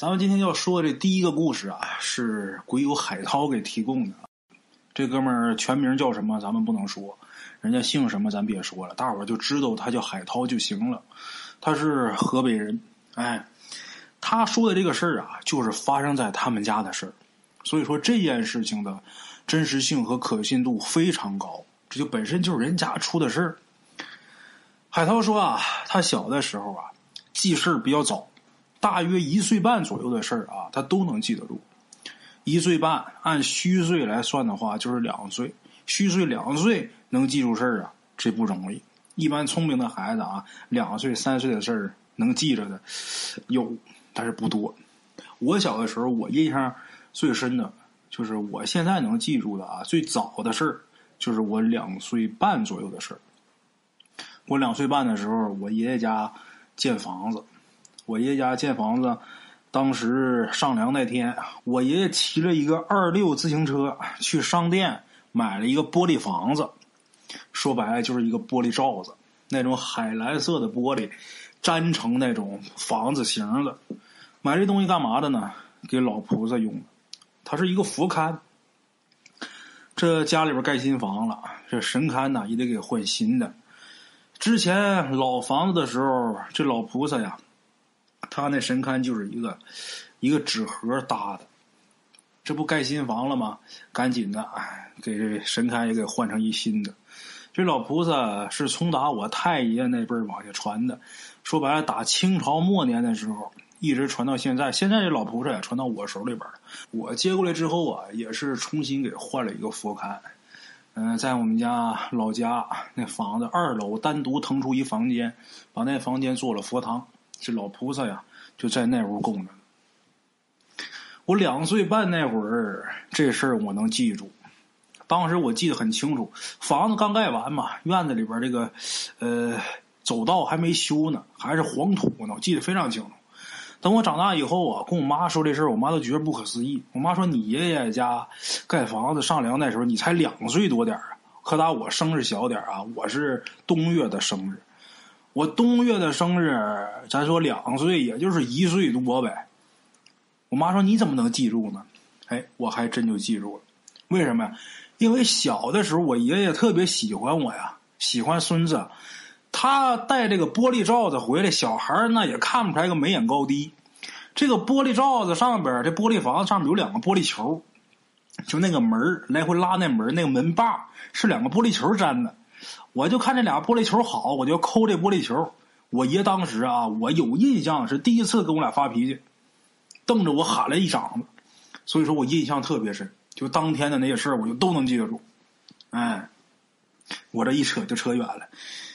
咱们今天要说的这第一个故事啊，是鬼友海涛给提供的。这哥们儿全名叫什么？咱们不能说，人家姓什么咱别说了，大伙儿就知道他叫海涛就行了。他是河北人，哎，他说的这个事儿啊，就是发生在他们家的事儿，所以说这件事情的真实性和可信度非常高，这就本身就是人家出的事儿。海涛说啊，他小的时候啊，记事儿比较早。大约一岁半左右的事儿啊，他都能记得住。一岁半按虚岁来算的话，就是两岁。虚岁两岁能记住事儿啊，这不容易。一般聪明的孩子啊，两岁三岁的事儿能记着的有，但是不多。我小的时候，我印象最深的就是我现在能记住的啊，最早的事儿就是我两岁半左右的事儿。我两岁半的时候，我爷爷家建房子。我爷爷家建房子，当时上梁那天，我爷爷骑了一个二六自行车去商店买了一个玻璃房子，说白了就是一个玻璃罩子，那种海蓝色的玻璃，粘成那种房子型的。买这东西干嘛的呢？给老菩萨用。它是一个佛龛。这家里边盖新房了，这神龛呢也得给换新的。之前老房子的时候，这老菩萨呀。他那神龛就是一个一个纸盒搭的，这不盖新房了吗？赶紧的，哎，给这神龛也给换成一新的。这老菩萨是从打我太爷那辈儿往下传的，说白了，打清朝末年的时候一直传到现在。现在这老菩萨也传到我手里边了。我接过来之后啊，也是重新给换了一个佛龛。嗯，在我们家老家那房子二楼单独腾出一房间，把那房间做了佛堂。这老菩萨呀，就在那屋供着。我两岁半那会儿，这事儿我能记住。当时我记得很清楚，房子刚盖完嘛，院子里边这个呃走道还没修呢，还是黄土呢，我记得非常清楚。等我长大以后啊，跟我妈说这事儿，我妈都觉得不可思议。我妈说：“你爷爷家盖房子上梁那时候，你才两岁多点儿啊，可打我生日小点儿啊，我是冬月的生日。”我冬月的生日，咱说两岁，也就是一岁多呗。我妈说：“你怎么能记住呢？”哎，我还真就记住了。为什么呀？因为小的时候，我爷爷特别喜欢我呀，喜欢孙子。他带这个玻璃罩子回来，小孩那也看不出来个眉眼高低。这个玻璃罩子上边，这玻璃房子上面有两个玻璃球，就那个门来回拉那门，那个门把是两个玻璃球粘的。我就看这俩玻璃球好，我就抠这玻璃球。我爷当时啊，我有印象是第一次跟我俩发脾气，瞪着我喊了一嗓子，所以说我印象特别深。就当天的那些事儿，我就都能记得住。哎，我这一扯就扯远了，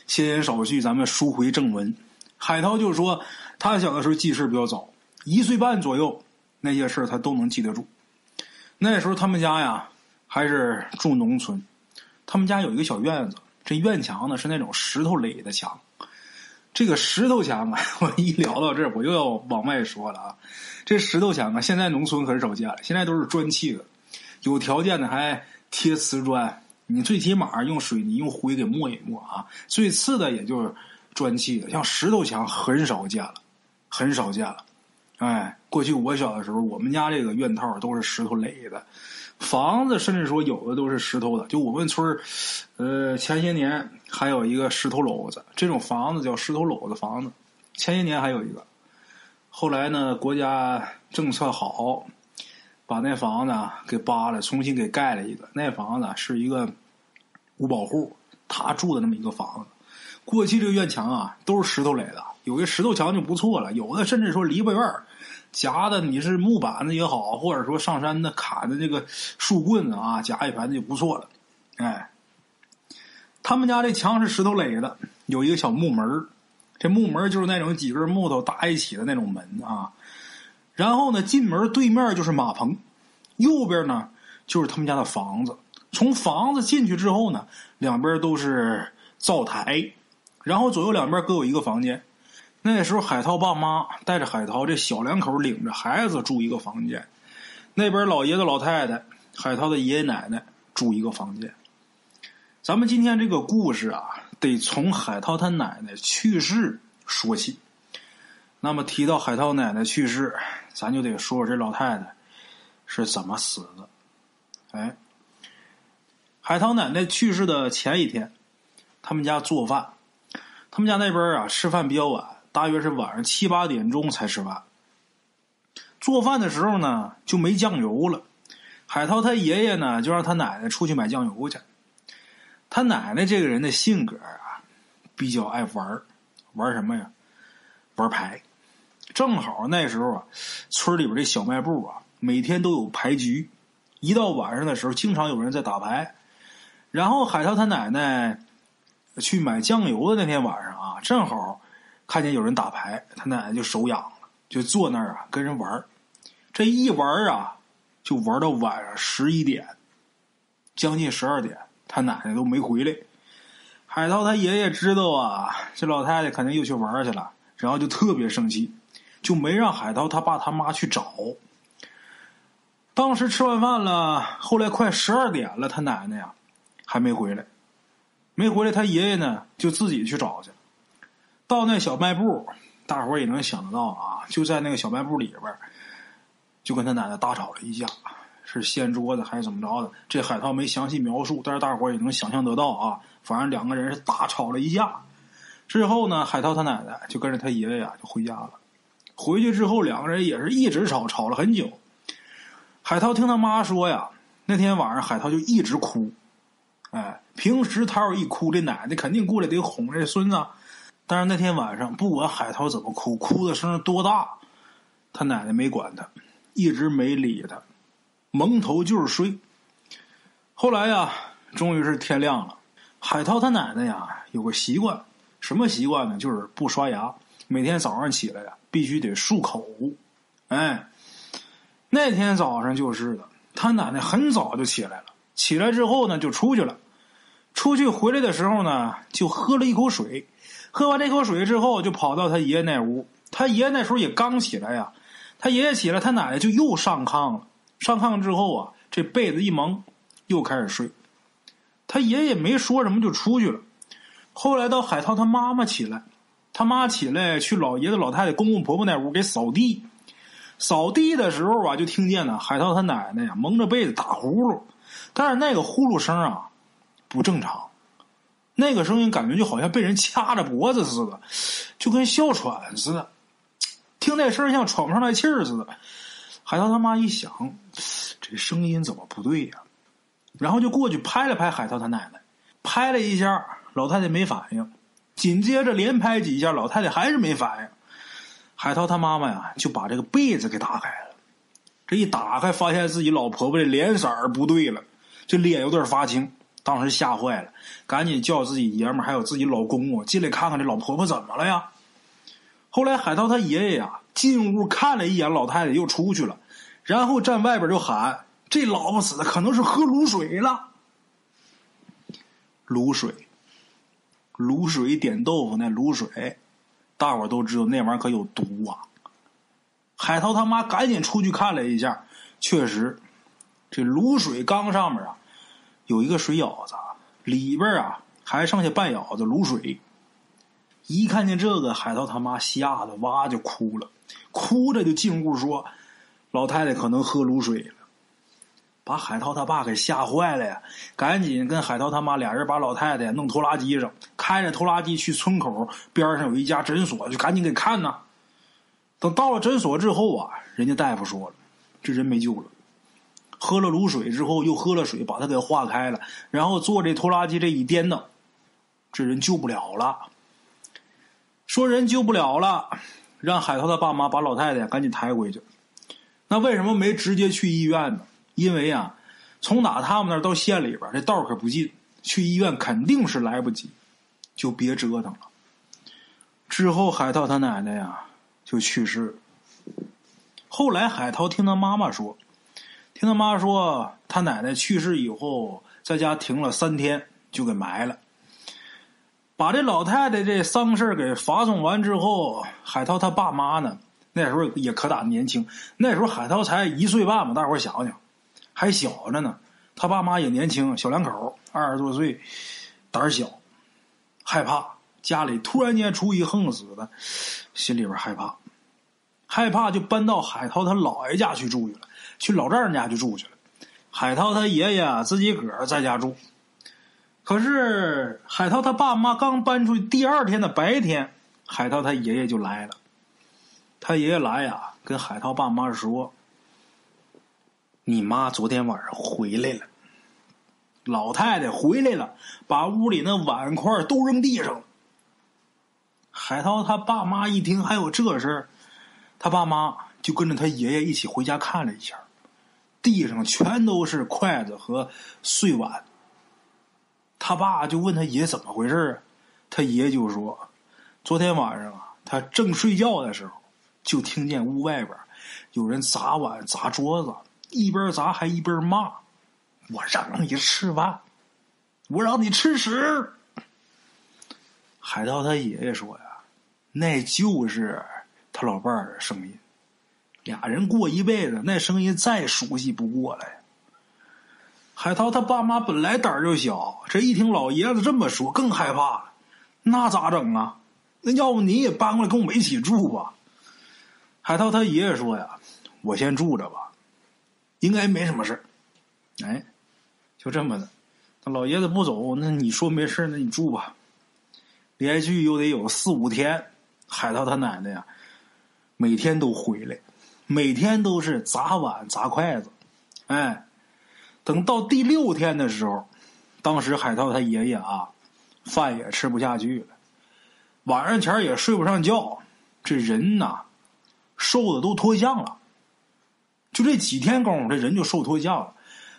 闲言少叙，咱们书回正文。海涛就说，他小的时候记事比较早，一岁半左右那些事儿他都能记得住。那时候他们家呀还是住农村，他们家有一个小院子。这院墙呢是那种石头垒的墙，这个石头墙啊，我一聊到这儿，我又要往外说了啊。这石头墙啊，现在农村可是少见了，现在都是砖砌的，有条件的还贴瓷砖。你最起码用水泥、用灰给抹一抹啊。最次的也就是砖砌的，像石头墙很少见了，很少见了。哎，过去我小的时候，我们家这个院套都是石头垒的。房子甚至说有的都是石头的，就我们村，呃，前些年还有一个石头篓子，这种房子叫石头篓子房子。前些年还有一个，后来呢，国家政策好，把那房子给扒了，重新给盖了一个。那房子是一个五保户他住的那么一个房子。过去这个院墙啊都是石头垒的，有个石头墙就不错了，有的甚至说篱笆院。夹的你是木板子也好，或者说上山的砍的这个树棍子啊，夹一盘子就不错了。哎，他们家这墙是石头垒的，有一个小木门这木门就是那种几根木头搭一起的那种门啊。然后呢，进门对面就是马棚，右边呢就是他们家的房子。从房子进去之后呢，两边都是灶台，然后左右两边各有一个房间。那时候，海涛爸妈带着海涛这小两口领着孩子住一个房间，那边老爷子老太太、海涛的爷爷奶奶住一个房间。咱们今天这个故事啊，得从海涛他奶奶去世说起。那么提到海涛奶奶去世，咱就得说说这老太太是怎么死的。哎，海涛奶奶去世的前一天，他们家做饭，他们家那边啊吃饭比较晚，大约是晚上七八点钟才吃饭。做饭的时候呢，就没酱油了。海涛他爷爷呢，就让他奶奶出去买酱油去。他奶奶这个人的性格啊，比较爱玩玩什么呀？玩牌。正好那时候啊，村里边这小卖部啊，每天都有牌局。一到晚上的时候，经常有人在打牌。然后海涛他奶奶去买酱油的那天晚上啊，正好看见有人打牌，他奶奶就手痒了，就坐那儿啊跟人玩。这一玩啊，就玩到晚上十一点，将近十二点，他奶奶都没回来。海涛他爷爷知道啊，这老太太肯定又去玩去了，然后就特别生气。就没让海涛他爸他妈去找。当时吃完饭了，后来快十二点了，他奶奶呀还没回来，没回来，他爷爷呢就自己去找去。到那小卖部，大伙儿也能想得到啊，就在那个小卖部里边，就跟他奶奶大吵了一架，是掀桌子还是怎么着的？这海涛没详细描述，但是大伙儿也能想象得到啊。反正两个人是大吵了一架。之后呢，海涛他奶奶就跟着他爷爷呀就回家了。回去之后，两个人也是一直吵，吵了很久。海涛听他妈说呀，那天晚上海涛就一直哭。哎，平时他要一哭，这奶奶肯定过来得哄这孙子。但是那天晚上，不管海涛怎么哭，哭的声多大，他奶奶没管他，一直没理他，蒙头就是睡。后来呀，终于是天亮了。海涛他奶奶呀，有个习惯，什么习惯呢？就是不刷牙，每天早上起来呀。必须得漱口，哎，那天早上就是的，他奶奶很早就起来了，起来之后呢就出去了，出去回来的时候呢就喝了一口水，喝完这口水之后就跑到他爷爷那屋，他爷爷那时候也刚起来呀，他爷爷起来，他奶奶就又上炕了，上炕之后啊，这被子一蒙，又开始睡，他爷爷没说什么就出去了，后来到海涛他妈妈起来。他妈起来去老爷子、老太太、公公婆婆那屋给扫地，扫地的时候啊，就听见呢海涛他奶奶呀蒙着被子打呼噜，但是那个呼噜声啊不正常，那个声音感觉就好像被人掐着脖子似的，就跟哮喘似的，听那声像喘不上来气儿似的。海涛他妈一想，这声音怎么不对呀？然后就过去拍了拍海涛他奶奶，拍了一下，老太太没反应。紧接着连拍几下，老太太还是没反应。海涛他妈妈呀，就把这个被子给打开了。这一打开，发现自己老婆婆的脸色儿不对了，这脸有点发青。当时吓坏了，赶紧叫自己爷们还有自己老公啊进来看看这老婆婆怎么了呀。后来海涛他爷爷呀进屋看了一眼老太太，又出去了，然后站外边就喊：“这老婆死的可能是喝卤水了，卤水。”卤水点豆腐，那卤水，大伙都知道那玩意儿可有毒啊！海涛他妈赶紧出去看了一下，确实，这卤水缸上面啊有一个水舀子，里边啊还剩下半舀子卤水。一看见这个，海涛他妈吓得哇就哭了，哭着就进屋说：“老太太可能喝卤水了。”把海涛他爸给吓坏了呀！赶紧跟海涛他妈俩人把老太太弄拖拉机上，开着拖拉机去村口边上有一家诊所，就赶紧给看呐。等到了诊所之后啊，人家大夫说了，这人没救了。喝了卤水之后，又喝了水，把他给化开了，然后坐这拖拉机这一颠呢，这人救不了了。说人救不了了，让海涛他爸妈把老太太赶紧抬回去。那为什么没直接去医院呢？因为啊，从打他们那儿到县里边这道可不近，去医院肯定是来不及，就别折腾了。之后海涛他奶奶呀就去世。后来海涛听他妈妈说，听他妈说，他奶奶去世以后，在家停了三天，就给埋了。把这老太太这丧事给发送完之后，海涛他爸妈呢，那时候也可打年轻，那时候海涛才一岁半嘛，大伙想想。还小着呢，他爸妈也年轻，小两口二十多岁，胆小，害怕家里突然间出一横死的，心里边害怕，害怕就搬到海涛他姥爷家去住去了，去老丈人家去住去了。海涛他爷爷自己个儿在家住。可是海涛他爸妈刚搬出去第二天的白天，海涛他爷爷就来了。他爷爷来呀，跟海涛爸妈说：“你妈昨天晚上回来了。”老太太回来了，把屋里那碗筷都扔地上了。海涛他爸妈一听还有这事儿，他爸妈就跟着他爷爷一起回家看了一下，地上全都是筷子和碎碗。他爸就问他爷怎么回事啊？他爷就说：昨天晚上啊，他正睡觉的时候，就听见屋外边有人砸碗砸桌子，一边砸还一边骂。我让你吃饭，我让你吃屎。海涛他爷爷说呀，那就是他老伴儿的声音。俩人过一辈子，那声音再熟悉不过了呀。海涛他爸妈本来胆儿就小，这一听老爷子这么说，更害怕了。那咋整啊？那要不你也搬过来跟我们一起住吧？海涛他爷爷说呀：“我先住着吧，应该没什么事儿哎。就这么的，那老爷子不走，那你说没事那你住吧。连续又得有四五天，海涛他奶奶呀，每天都回来，每天都是砸碗砸筷子。哎，等到第六天的时候，当时海涛他爷爷啊，饭也吃不下去了，晚上前也睡不上觉，这人呐，瘦的都脱相了。就这几天功夫，这人就瘦脱相了。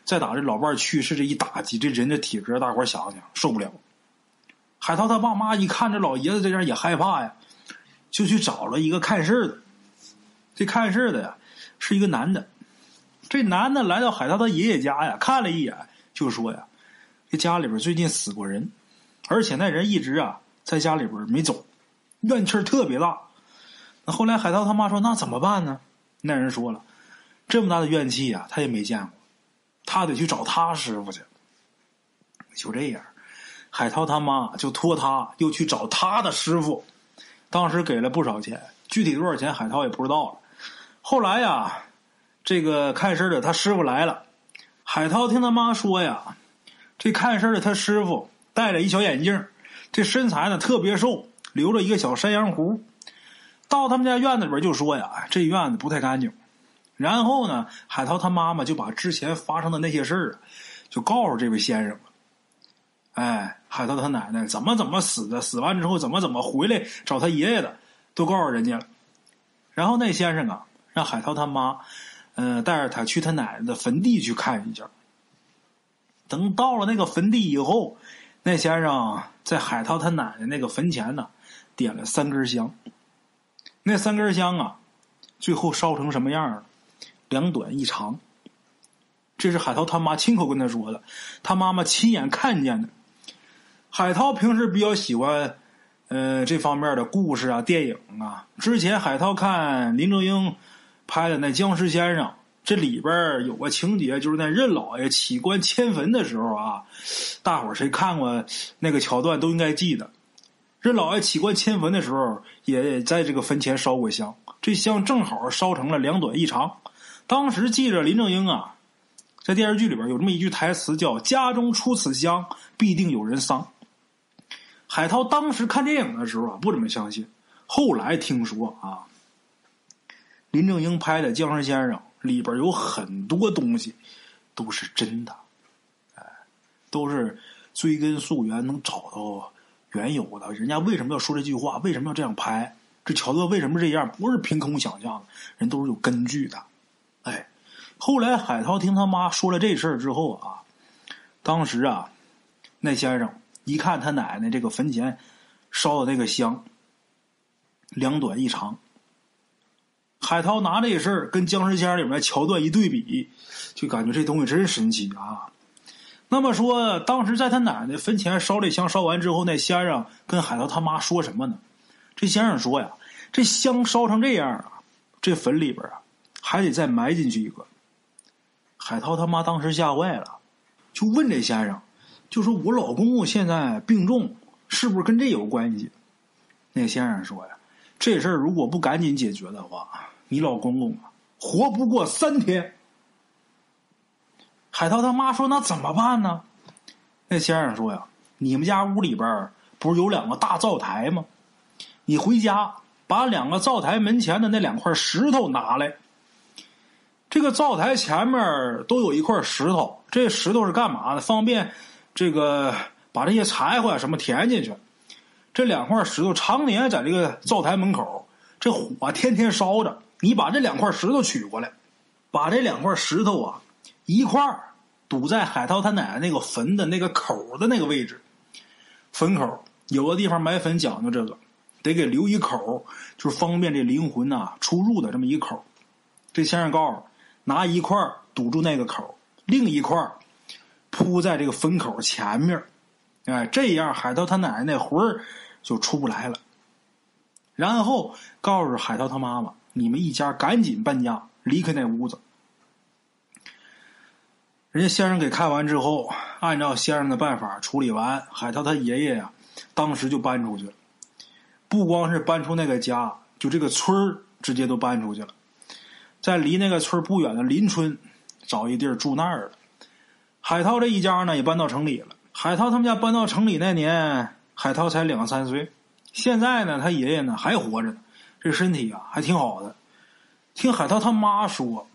再打这老伴去世这一打击，这人的体格，大伙想想受不了。海涛他爸妈一看这老爷子这样也害怕呀，就去找了一个看事的。这看事的呀是一个男的。这男的来到海涛他爷爷家呀，看了一眼，就说呀：“这家里边最近死过人，而且那人一直啊在家里边没走，怨气特别大。”那后来海涛他妈说：“那怎么办呢？”那人说了：“这么大的怨气呀，他也没见过。”他得去找他师傅去。就这样，海涛他妈就托他又去找他的师傅。当时给了不少钱，具体多少钱海涛也不知道了。后来呀，这个看事的他师傅来了，海涛听他妈说呀，这看事的他师傅戴了一小眼镜，这身材呢特别瘦，留着一个小山羊胡。到他们家院子里边就说呀，这院子不太干净。然后呢，海涛他妈妈就把之前发生的那些事儿，就告诉这位先生了。哎，海涛他奶奶怎么怎么死的，死完之后怎么怎么回来找他爷爷的，都告诉人家了。然后那先生啊，让海涛他妈，嗯，带着他去他奶奶的坟地去看一下。等到了那个坟地以后，那先生在海涛他奶奶那个坟前呢，点了三根香。那三根香啊，最后烧成什么样了？两短一长，这是海涛他妈亲口跟他说的，他妈妈亲眼看见的。海涛平时比较喜欢，呃，这方面的故事啊、电影啊。之前海涛看林正英拍的那《僵尸先生》，这里边有个情节，就是那任老爷起棺迁坟的时候啊，大伙儿谁看过那个桥段都应该记得。任老爷起棺迁坟的时候，也在这个坟前烧过香，这香正好烧成了两短一长。当时记着林正英啊，在电视剧里边有这么一句台词，叫“家中出此香，必定有人丧”。海涛当时看电影的时候啊，不怎么相信。后来听说啊，林正英拍的《僵尸先生》里边有很多东西都是真的，哎，都是追根溯源能找到原有的。人家为什么要说这句话？为什么要这样拍？这桥段为什么这样？不是凭空想象的，人都是有根据的。哎，后来海涛听他妈说了这事儿之后啊，当时啊，那先生一看他奶奶这个坟前烧的那个香，两短一长。海涛拿这事儿跟《僵尸先生》里面桥段一对比，就感觉这东西真神奇啊。那么说，当时在他奶奶坟前烧这香烧完之后，那先生跟海涛他妈说什么呢？这先生说呀：“这香烧成这样啊，这坟里边啊。”还得再埋进去一个。海涛他妈当时吓坏了，就问这先生，就说我老公公现在病重，是不是跟这有关系？那先生说呀，这事儿如果不赶紧解决的话，你老公公啊，活不过三天。”海涛他妈说：“那怎么办呢？”那先生说：“呀，你们家屋里边不是有两个大灶台吗？你回家把两个灶台门前的那两块石头拿来。这个灶台前面都有一块石头，这石头是干嘛的？方便这个把这些柴火什么填进去。这两块石头常年在这个灶台门口，这火天天烧着。你把这两块石头取过来，把这两块石头啊。”一块堵在海涛他奶奶那个坟的那个口的那个位置，坟口有的地方埋坟讲究这个，得给留一口，就是方便这灵魂呐出入的这么一口。这先生告诉，拿一块堵住那个口，另一块铺在这个坟口前面，哎，这样海涛他奶奶那魂儿就出不来了。然后告诉海涛他妈妈，你们一家赶紧搬家，离开那屋子。人家先生给看完之后，按照先生的办法处理完，海涛他爷爷呀，当时就搬出去了。不光是搬出那个家，就这个村儿直接都搬出去了，在离那个村不远的邻村找一地儿住那儿了。海涛这一家呢也搬到城里了。海涛他们家搬到城里那年，海涛才两三岁。现在呢，他爷爷呢还活着，这身体啊还挺好的。听海涛他妈说。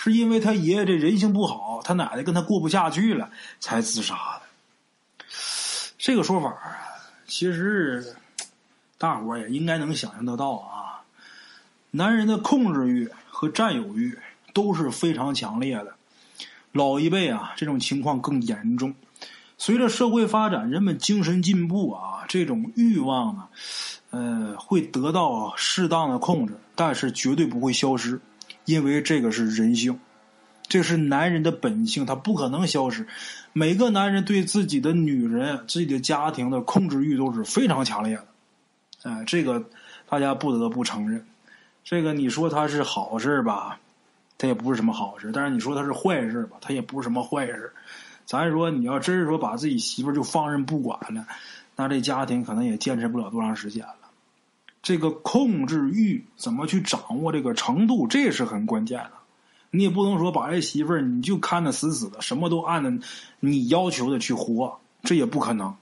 是因为他爷爷这人性不好，他奶奶跟他过不下去了，才自杀的。这个说法啊，其实大伙也应该能想象得到啊。男人的控制欲和占有欲都是非常强烈的。老一辈啊，这种情况更严重。随着社会发展，人们精神进步啊，这种欲望啊，呃，会得到适当的控制，但是绝对不会消失。因为这个是人性，这是男人的本性，他不可能消失。每个男人对自己的女人、自己的家庭的控制欲都是非常强烈的。哎，这个大家不得不承认。这个你说他是好事吧，他也不是什么好事；但是你说他是坏事吧，他也不是什么坏事。咱说你要真是说把自己媳妇就放任不管了，那这家庭可能也坚持不了多长时间了。这个控制欲怎么去掌握这个程度，这是很关键的。你也不能说把这媳妇儿你就看得死死的，什么都按着你要求的去活，这也不可能。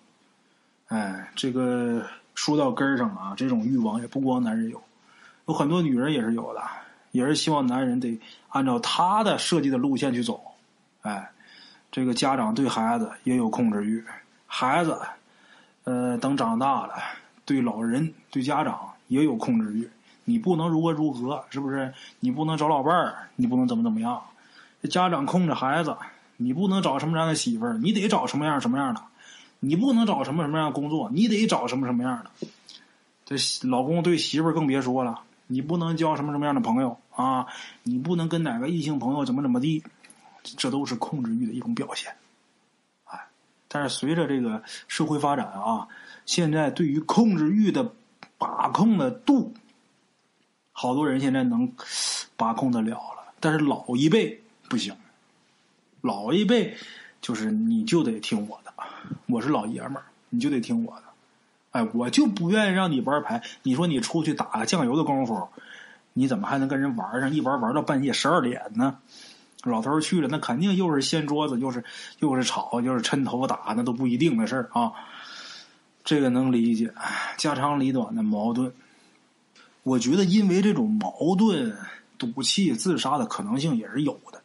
哎，这个说到根儿上啊，这种欲望也不光男人有，有很多女人也是有的，也是希望男人得按照他的设计的路线去走。哎，这个家长对孩子也有控制欲，孩子呃等长大了。对老人、对家长也有控制欲，你不能如何如何，是不是？你不能找老伴儿，你不能怎么怎么样。这家长控制孩子，你不能找什么样的媳妇儿，你得找什么样什么样的。你不能找什么什么样的工作，你得找什么什么样的。这老公对媳妇儿更别说了，你不能交什么什么样的朋友啊，你不能跟哪个异性朋友怎么怎么地，这都是控制欲的一种表现。哎，但是随着这个社会发展啊。现在对于控制欲的把控的度，好多人现在能把控得了了，但是老一辈不行。老一辈就是你就得听我的，我是老爷们儿，你就得听我的。哎，我就不愿意让你玩牌。你说你出去打个酱油的功夫，你怎么还能跟人玩上？一玩玩到半夜十二点呢？老头去了，那肯定又是掀桌子，又是又是吵，又是抻头发打，那都不一定的事儿啊。这个能理解，家长里短的矛盾。我觉得因为这种矛盾赌气自杀的可能性也是有的，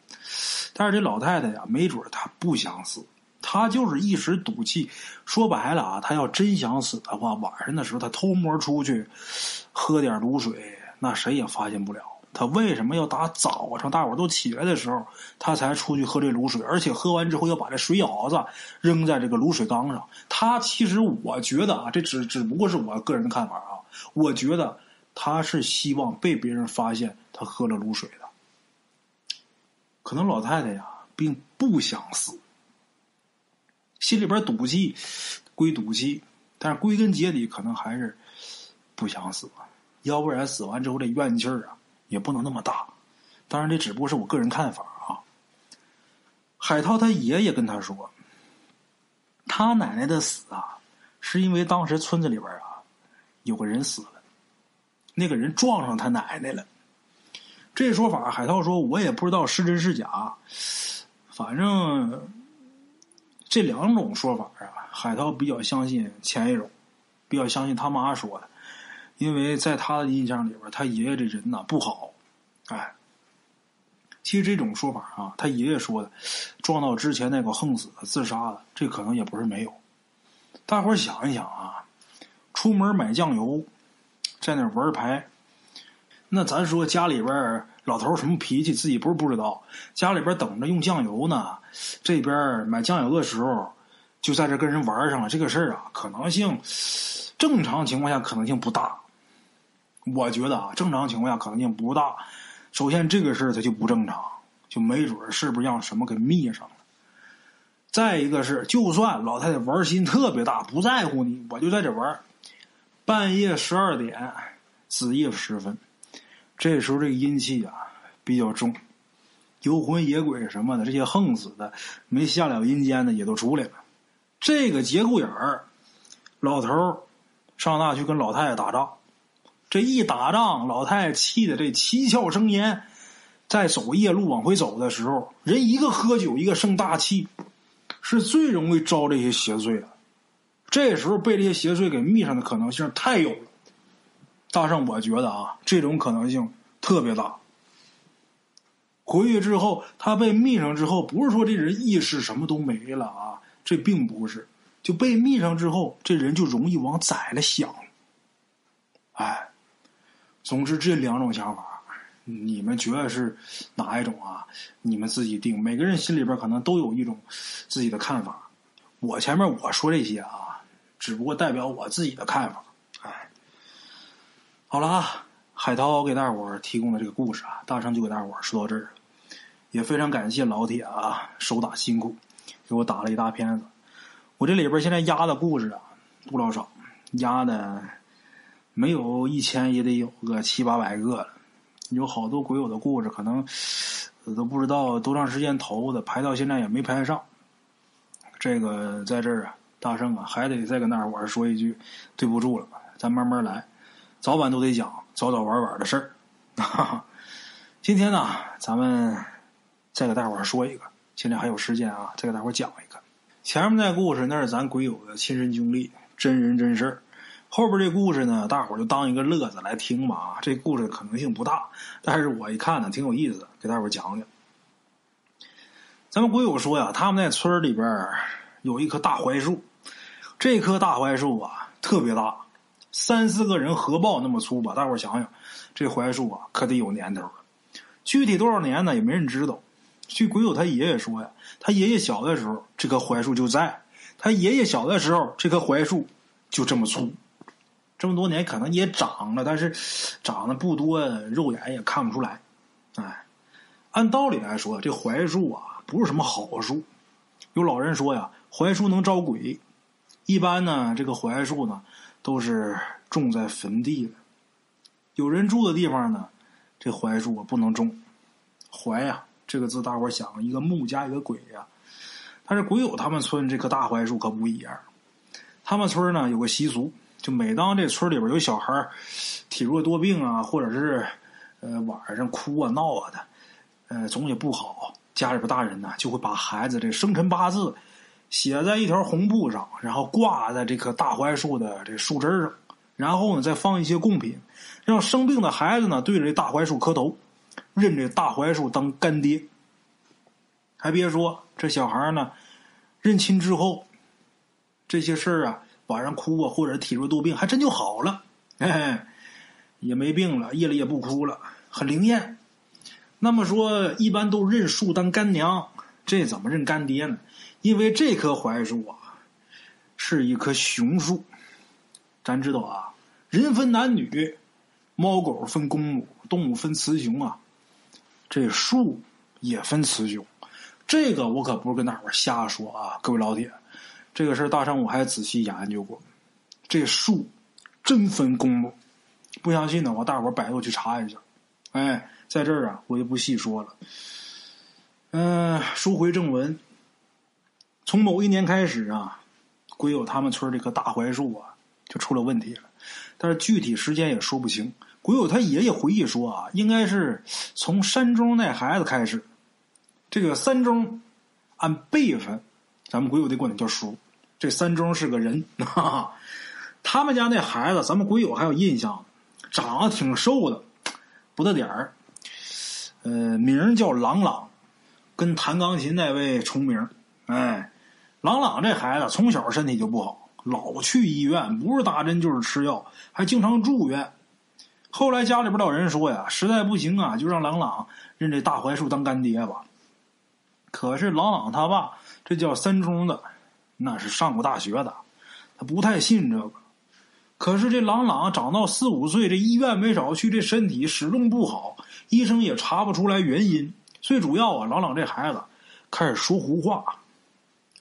但是这老太太呀，没准她不想死，她就是一时赌气。说白了啊，她要真想死的话，晚上的时候她偷摸出去喝点卤水，那谁也发现不了。他为什么要打早上大伙都起来的时候，他才出去喝这卤水？而且喝完之后要把这水舀子扔在这个卤水缸上。他其实我觉得啊，这只只不过是我个人的看法啊。我觉得他是希望被别人发现他喝了卤水的。可能老太太呀，并不想死，心里边赌气归赌气，但是归根结底可能还是不想死。要不然死完之后这怨气儿啊。也不能那么大，当然这只不过是我个人看法啊。海涛他爷爷跟他说，他奶奶的死啊，是因为当时村子里边啊有个人死了，那个人撞上他奶奶了，这说法，海涛说我也不知道是真是假，反正这两种说法啊，海涛比较相信前一种，比较相信他妈说的，因为在他的印象里边，他爷爷这人呐不好，哎。其实这种说法啊，他爷爷说的，撞到之前那个横死的、自杀的，这可能也不是没有。大伙儿想一想啊，出门买酱油，在那玩牌，那咱说家里边老头什么脾气，自己不是不知道。家里边等着用酱油呢，这边买酱油的时候，就在这跟人玩上了。这个事儿啊，可能性正常情况下可能性不大。我觉得啊，正常情况下可能性不大。首先，这个事儿它就不正常，就没准是不是让什么给密上了。再一个是，就算老太太玩心特别大，不在乎你，我就在这玩。半夜十二点，子夜时分，这时候这个阴气啊比较重，游魂野鬼什么的，这些横死的没下了阴间的也都出来了。这个节骨眼儿，老头上那去跟老太太打仗。这一打仗，老太太气的这七窍生烟，在走夜路往回走的时候，人一个喝酒，一个生大气，是最容易招这些邪祟的。这时候被这些邪祟给密上的可能性太有了。大圣，我觉得啊，这种可能性特别大。回去之后，他被密上之后，不是说这人意识什么都没了啊，这并不是，就被密上之后，这人就容易往窄了想。哎。总之，这两种想法，你们觉得是哪一种啊？你们自己定。每个人心里边可能都有一种自己的看法。我前面我说这些啊，只不过代表我自己的看法。哎，好了啊，海涛给大伙提供的这个故事啊，大圣就给大伙说到这儿。也非常感谢老铁啊，手打辛苦，给我打了一大片子。我这里边现在压的故事啊，不老少，压的。没有一千也得有个七八百个了，有好多鬼友的故事，可能都不知道多长时间投的，排到现在也没排上。这个在这儿啊，大圣啊，还得再跟大伙儿说一句，对不住了，咱慢慢来，早晚都得讲，早早晚晚的事儿。今天呢，咱们再给大伙儿说一个，现在还有时间啊，再给大伙儿讲一个。前面那故事那是咱鬼友的亲身经历，真人真事儿。后边这故事呢，大伙儿就当一个乐子来听吧啊！这故事可能性不大，但是我一看呢，挺有意思，给大伙儿讲讲。咱们鬼友说呀，他们那村里边有一棵大槐树，这棵大槐树啊特别大，三四个人合抱那么粗吧。大伙儿想想，这槐树啊可得有年头了。具体多少年呢，也没人知道。据鬼友他爷爷说呀，他爷爷小的时候这棵槐树就在，他爷爷小的时候这棵槐树就这么粗。这么多年可能也长了，但是 长得不多，肉眼也看不出来。哎，按道理来说，这槐树啊不是什么好树。有老人说呀，槐树能招鬼。一般呢，这个槐树呢都是种在坟地的，有人住的地方呢，这槐树啊不能种。槐呀，这个字大伙想，一个木加一个鬼呀。但是鬼友他们村这棵大槐树可不一样，他们村呢有个习俗。就每当这村里边有小孩体弱多病啊，或者是呃晚上哭啊闹啊的，呃总也不好，家里边大人呢就会把孩子这生辰八字写在一条红布上，然后挂在这棵大槐树的这树枝上，然后呢再放一些贡品，让生病的孩子呢对着这大槐树磕头，认这大槐树当干爹。还别说，这小孩呢认亲之后，这些事儿啊。晚上哭啊，或者体弱多病，还真就好了，哎，也没病了，夜里也不哭了，很灵验。那么说，一般都认树当干娘，这怎么认干爹呢？因为这棵槐树啊，是一棵雄树。咱知道啊，人分男女，猫狗分公母，动物分雌雄啊，这树也分雌雄。这个我可不是跟大伙瞎说啊，各位老铁。这个事儿，大圣我还仔细研究过，这树真分公母。不相信的话，大伙儿百度去查一下。哎，在这儿啊，我就不细说了。嗯，书回正文。从某一年开始啊，鬼友他们村这棵大槐树啊就出了问题了，但是具体时间也说不清。鬼友他爷爷回忆说啊，应该是从山中那孩子开始。这个三中按辈分，咱们鬼友得管他叫叔。这三中是个人，哈哈。他们家那孩子，咱们鬼友还有印象，长得挺瘦的，不大点儿。呃，名叫朗朗，跟弹钢琴那位重名。哎，朗朗这孩子从小身体就不好，老去医院，不是打针就是吃药，还经常住院。后来家里边老人说呀，实在不行啊，就让朗朗认这大槐树当干爹吧。可是朗朗他爸这叫三中的，那是上过大学的，他不太信这个。可是这朗朗长到四五岁，这医院没少去，这身体始终不好，医生也查不出来原因。最主要啊，朗朗这孩子开始说胡话，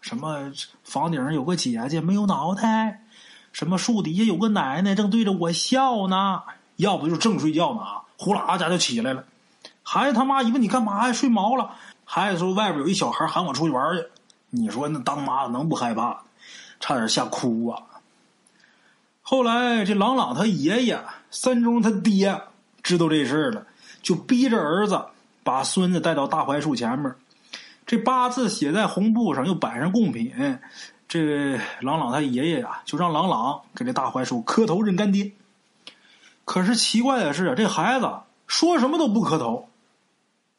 什么房顶上有个姐姐没有脑袋，什么树底下有个奶奶正对着我笑呢。要不就正睡觉呢，呼啦家就起来了。孩子他妈一问你干嘛呀？睡毛了。孩子说外边有一小孩喊我出去玩去。你说那当妈的能不害怕？差点吓哭啊！后来这朗朗他爷爷三中他爹知道这事了，就逼着儿子把孙子带到大槐树前面，这八字写在红布上，又摆上贡品。这朗朗他爷爷呀，就让朗朗给这大槐树磕头认干爹。可是奇怪的是，这孩子说什么都不磕头。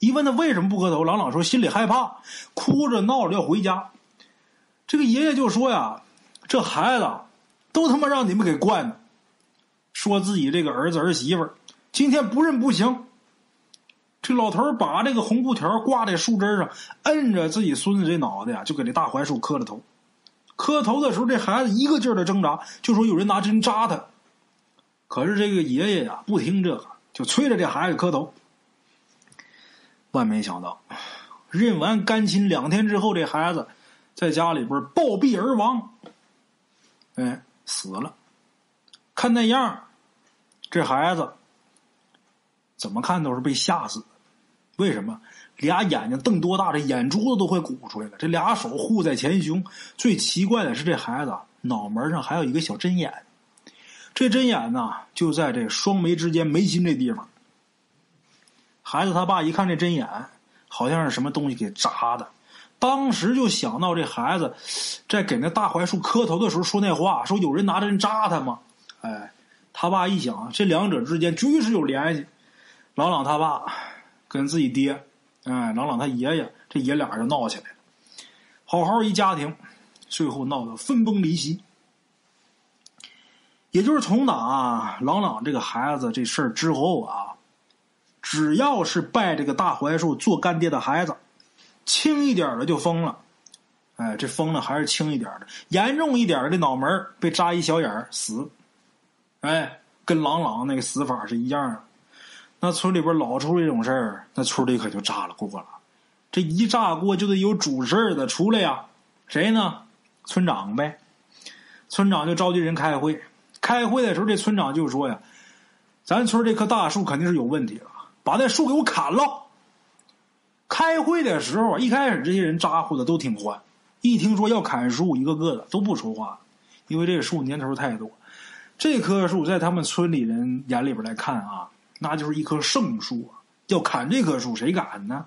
一问他为什么不磕头，朗朗说心里害怕，哭着闹着要回家。这个爷爷就说呀：“这孩子都他妈让你们给惯的，说自己这个儿子儿媳妇今天不认不行。”这老头把这个红布条挂在树枝上，摁着自己孙子这脑袋呀，就给这大槐树磕了头。磕头的时候，这孩子一个劲儿的挣扎，就说有人拿针扎他。可是这个爷爷呀，不听这个，就催着这孩子磕头。万没想到，认完干亲两天之后，这孩子在家里边暴毙而亡。哎，死了。看那样，这孩子怎么看都是被吓死的。为什么？俩眼睛瞪多大，这眼珠子都快鼓出来了。这俩手护在前胸。最奇怪的是，这孩子脑门上还有一个小针眼。这针眼呢，就在这双眉之间眉心这地方。孩子他爸一看这针眼，好像是什么东西给扎的，当时就想到这孩子在给那大槐树磕头的时候说那话，说有人拿针扎他吗？哎，他爸一想，这两者之间绝对是有联系。朗朗他爸跟自己爹，哎，朗朗他爷爷，这爷俩就闹起来了。好好一家庭，最后闹得分崩离析。也就是从打朗朗这个孩子这事儿之后啊，只要是拜这个大槐树做干爹的孩子，轻一点的就疯了，哎，这疯了还是轻一点的，严重一点的脑门被扎一小眼死，哎，跟朗朗那个死法是一样的。那村里边老出这种事儿，那村里可就炸了锅了。这一炸锅就得有主事儿的出来呀，谁呢？村长呗。村长就召集人开会。开会的时候，这村长就说呀：“咱村这棵大树肯定是有问题了，把那树给我砍了。”开会的时候，一开始这些人咋呼的都挺欢，一听说要砍树，一个个的都不说话，因为这树年头太多。这棵树在他们村里人眼里边来看啊，那就是一棵圣树啊，要砍这棵树，谁敢呢？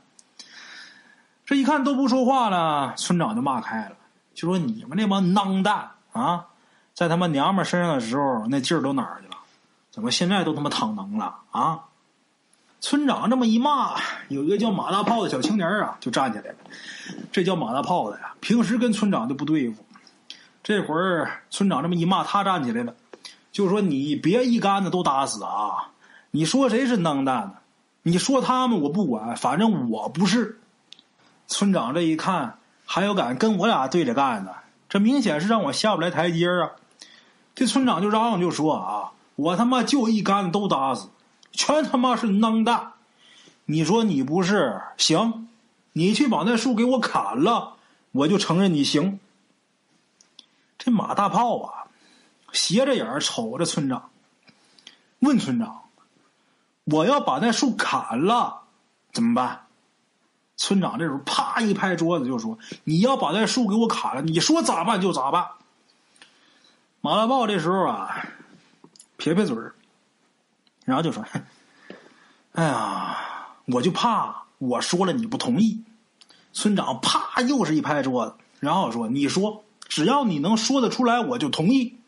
这一看都不说话了，村长就骂开了，就说：“你们那帮孬蛋啊！”在他妈娘们身上的时候，那劲儿都哪儿去了？怎么现在都他妈躺能了啊？村长这么一骂，有一个叫马大炮的小青年啊，就站起来了。这叫马大炮的呀，平时跟村长就不对付。这会儿村长这么一骂，他站起来了，就说：“你别一竿子都打死啊！你说谁是能蛋呢？你说他们我不管，反正我不是。”村长这一看，还有敢跟我俩对着干的？这明显是让我下不来台阶啊！这村长就嚷嚷就说啊，我他妈就一竿子都打死，全他妈是能蛋！你说你不是行？你去把那树给我砍了，我就承认你行。这马大炮啊，斜着眼瞅着村长，问村长：“我要把那树砍了，怎么办？”村长这时候啪一拍桌子就说：“你要把那树给我砍了，你说咋办就咋办。”马大炮这时候啊，撇撇嘴儿，然后就说：“哎呀，我就怕我说了你不同意。”村长啪又是一拍桌子，然后说：“你说，只要你能说得出来，我就同意。”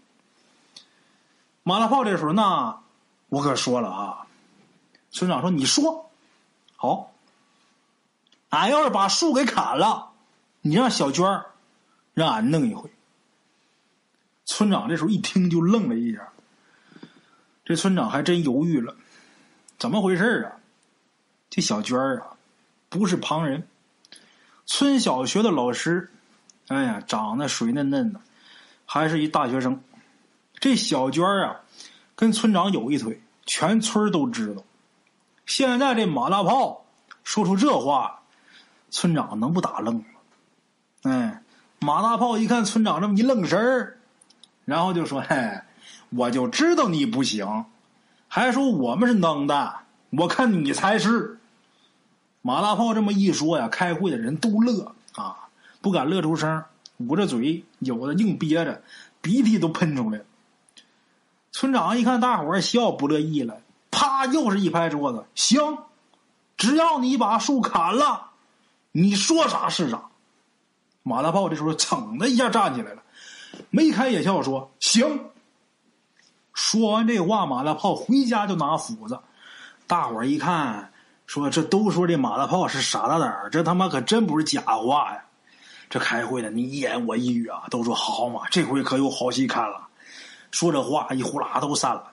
马大炮这时候，那我可说了啊！村长说：“你说好，俺要是把树给砍了，你让小娟让俺弄一回。”村长这时候一听就愣了一下，这村长还真犹豫了，怎么回事啊？这小娟儿啊，不是旁人，村小学的老师，哎呀，长得水嫩嫩的，还是一大学生。这小娟儿啊，跟村长有一腿，全村都知道。现在这马大炮说出这话，村长能不打愣吗？哎，马大炮一看村长这么一愣神儿。然后就说：“嘿，我就知道你不行，还说我们是能的，我看你才是。”马大炮这么一说呀，开会的人都乐啊，不敢乐出声，捂着嘴，有的硬憋着，鼻涕都喷出来。村长一看大伙儿笑，不乐意了，啪，又是一拍桌子：“行，只要你把树砍了，你说啥是啥。”马大炮这时候噌的一下站起来了。眉开眼笑说：“行。”说完这话，马大炮回家就拿斧子。大伙儿一看，说：“这都说这马大炮是傻大胆儿，这他妈可真不是假话呀！”这开会的你一言我一语啊，都说：“好嘛，这回可有好戏看了。”说这话一呼啦都散了。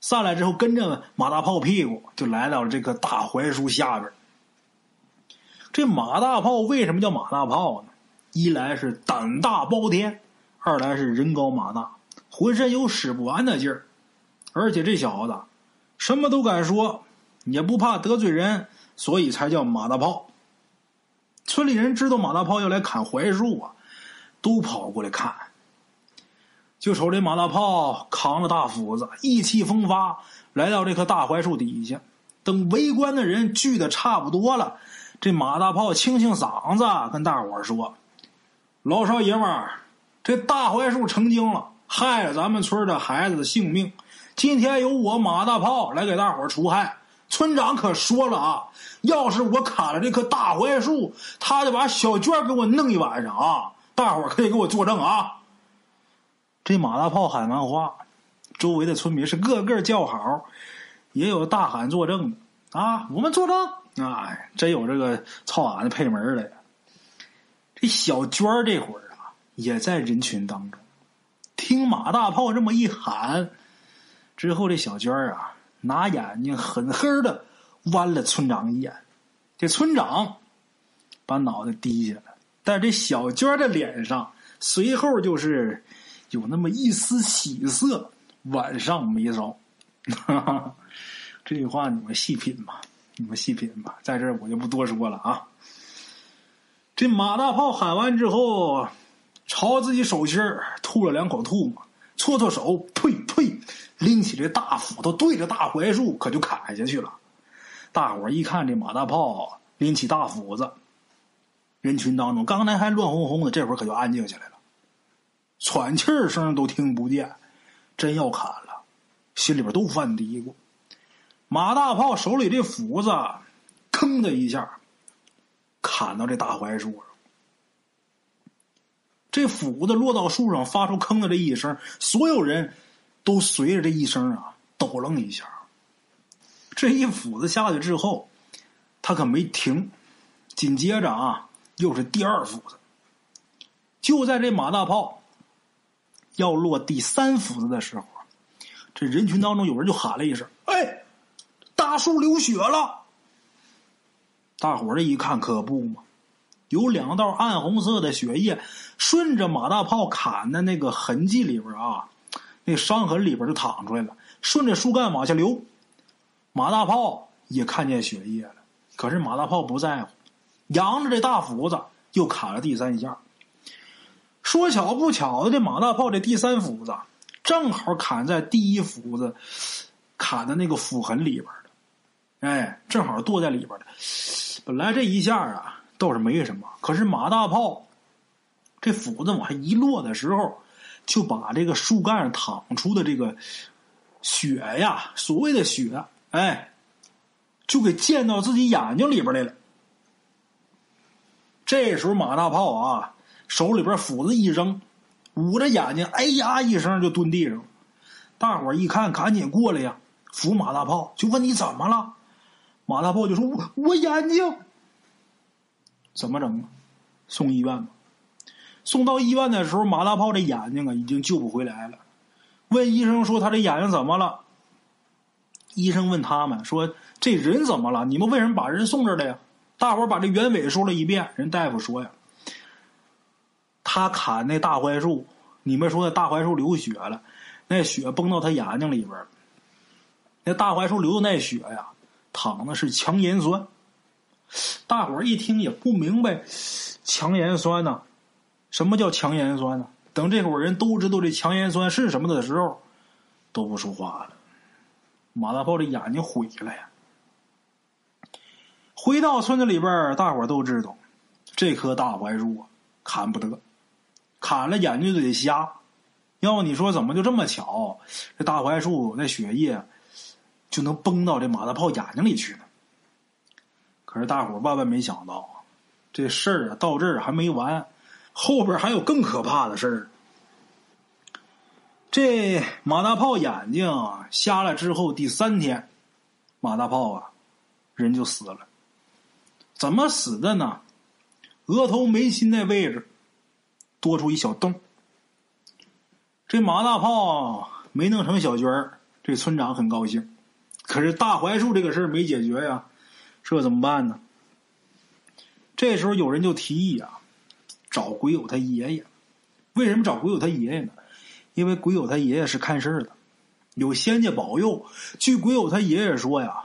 散了之后，跟着马大炮屁股就来到了这棵大槐树下边。这马大炮为什么叫马大炮呢？一来是胆大包天。二来是人高马大，浑身有使不完的劲儿，而且这小子什么都敢说，也不怕得罪人，所以才叫马大炮。村里人知道马大炮要来砍槐树啊，都跑过来看。就瞅这马大炮扛着大斧子，意气风发，来到这棵大槐树底下。等围观的人聚的差不多了，这马大炮清清嗓子，跟大伙儿说：“老少爷们儿。”这大槐树成精了，害了咱们村的孩子的性命。今天由我马大炮来给大伙除害。村长可说了啊，要是我砍了这棵大槐树，他就把小娟给我弄一晚上啊！大伙可以给我作证啊。这马大炮喊完话，周围的村民是个个叫好，也有大喊作证的啊。我们作证啊，真有这个操俺的配门的。这小娟这会儿啊。也在人群当中，听马大炮这么一喊之后，这小娟儿啊，拿眼睛狠狠的剜了村长一眼。这村长把脑袋低下来，但这小娟的脸上随后就是有那么一丝喜色，晚上眉梢。这句话你们细品吧，你们细品吧，在这儿我就不多说了啊。这马大炮喊完之后。朝自己手心吐了两口唾沫，搓搓手，呸呸，拎起这大斧头，对着大槐树可就砍下去了。大伙一看这马大炮拎起大斧子，人群当中刚才还乱哄哄的，这会儿可就安静下来了，喘气声都听不见。真要砍了，心里边都犯嘀咕。马大炮手里这斧子，吭的一下，砍到这大槐树上。这斧子落到树上，发出“吭”的这一声，所有人都随着这一声啊抖楞一下。这一斧子下去之后，他可没停，紧接着啊又是第二斧子。就在这马大炮要落第三斧子的时候，这人群当中有人就喊了一声：“哎，大树流血了！”大伙儿这一看，可不嘛。有两道暗红色的血液顺着马大炮砍的那个痕迹里边啊，那伤痕里边就淌出来了，顺着树干往下流。马大炮也看见血液了，可是马大炮不在乎，扬着这大斧子又砍了第三下。说巧不巧的，这马大炮这第三斧子正好砍在第一斧子砍的那个斧痕里边的，哎，正好剁在里边的。本来这一下啊。倒是没什么，可是马大炮这斧子往下一落的时候，就把这个树干上淌出的这个血呀，所谓的血，哎，就给溅到自己眼睛里边来了。这时候马大炮啊，手里边斧子一扔，捂着眼睛，哎呀一声就蹲地上。大伙一看，赶紧过来呀，扶马大炮，就问你怎么了？马大炮就说：“我我眼睛。”怎么整啊？送医院吧。送到医院的时候，马大炮这眼睛啊已经救不回来了。问医生说：“他这眼睛怎么了？”医生问他们说：“这人怎么了？你们为什么把人送这来呀？”大伙把这原委说了一遍。人大夫说呀：“他砍那大槐树，你们说那大槐树流血了，那血崩到他眼睛里边那大槐树流的那血呀，淌的是强盐酸。”大伙一听也不明白，强盐酸呢？什么叫强盐酸呢？等这伙人都知道这强盐酸是什么的时候，都不说话了。马大炮的眼睛毁了呀！回到村子里边，大伙都知道，这棵大槐树啊，砍不得，砍了眼睛就得瞎。要不你说怎么就这么巧？这大槐树那血液就能崩到这马大炮眼睛里去呢？可是大伙万万没想到，这事儿啊到这儿还没完，后边还有更可怕的事儿。这马大炮眼睛瞎了之后，第三天，马大炮啊人就死了。怎么死的呢？额头眉心那位置多出一小洞。这马大炮没弄成小娟儿，这村长很高兴。可是大槐树这个事儿没解决呀。这怎么办呢？这时候有人就提议啊，找鬼友他爷爷。为什么找鬼友他爷爷呢？因为鬼友他爷爷是看事儿的，有仙家保佑。据鬼友他爷爷说呀，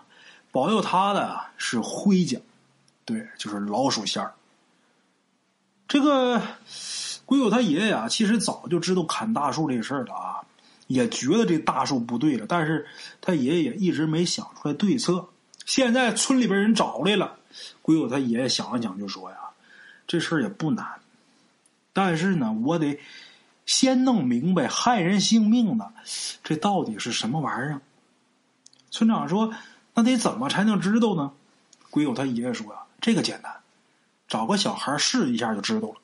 保佑他的是灰家，对，就是老鼠仙儿。这个鬼友他爷爷啊，其实早就知道砍大树这事儿了啊，也觉得这大树不对了，但是他爷爷一直没想出来对策。现在村里边人找来了，鬼友他爷爷想了想就说呀：“这事儿也不难，但是呢，我得先弄明白害人性命的这到底是什么玩意儿。”村长说：“那得怎么才能知道呢？”鬼友他爷爷说呀：“这个简单，找个小孩试一下就知道了。”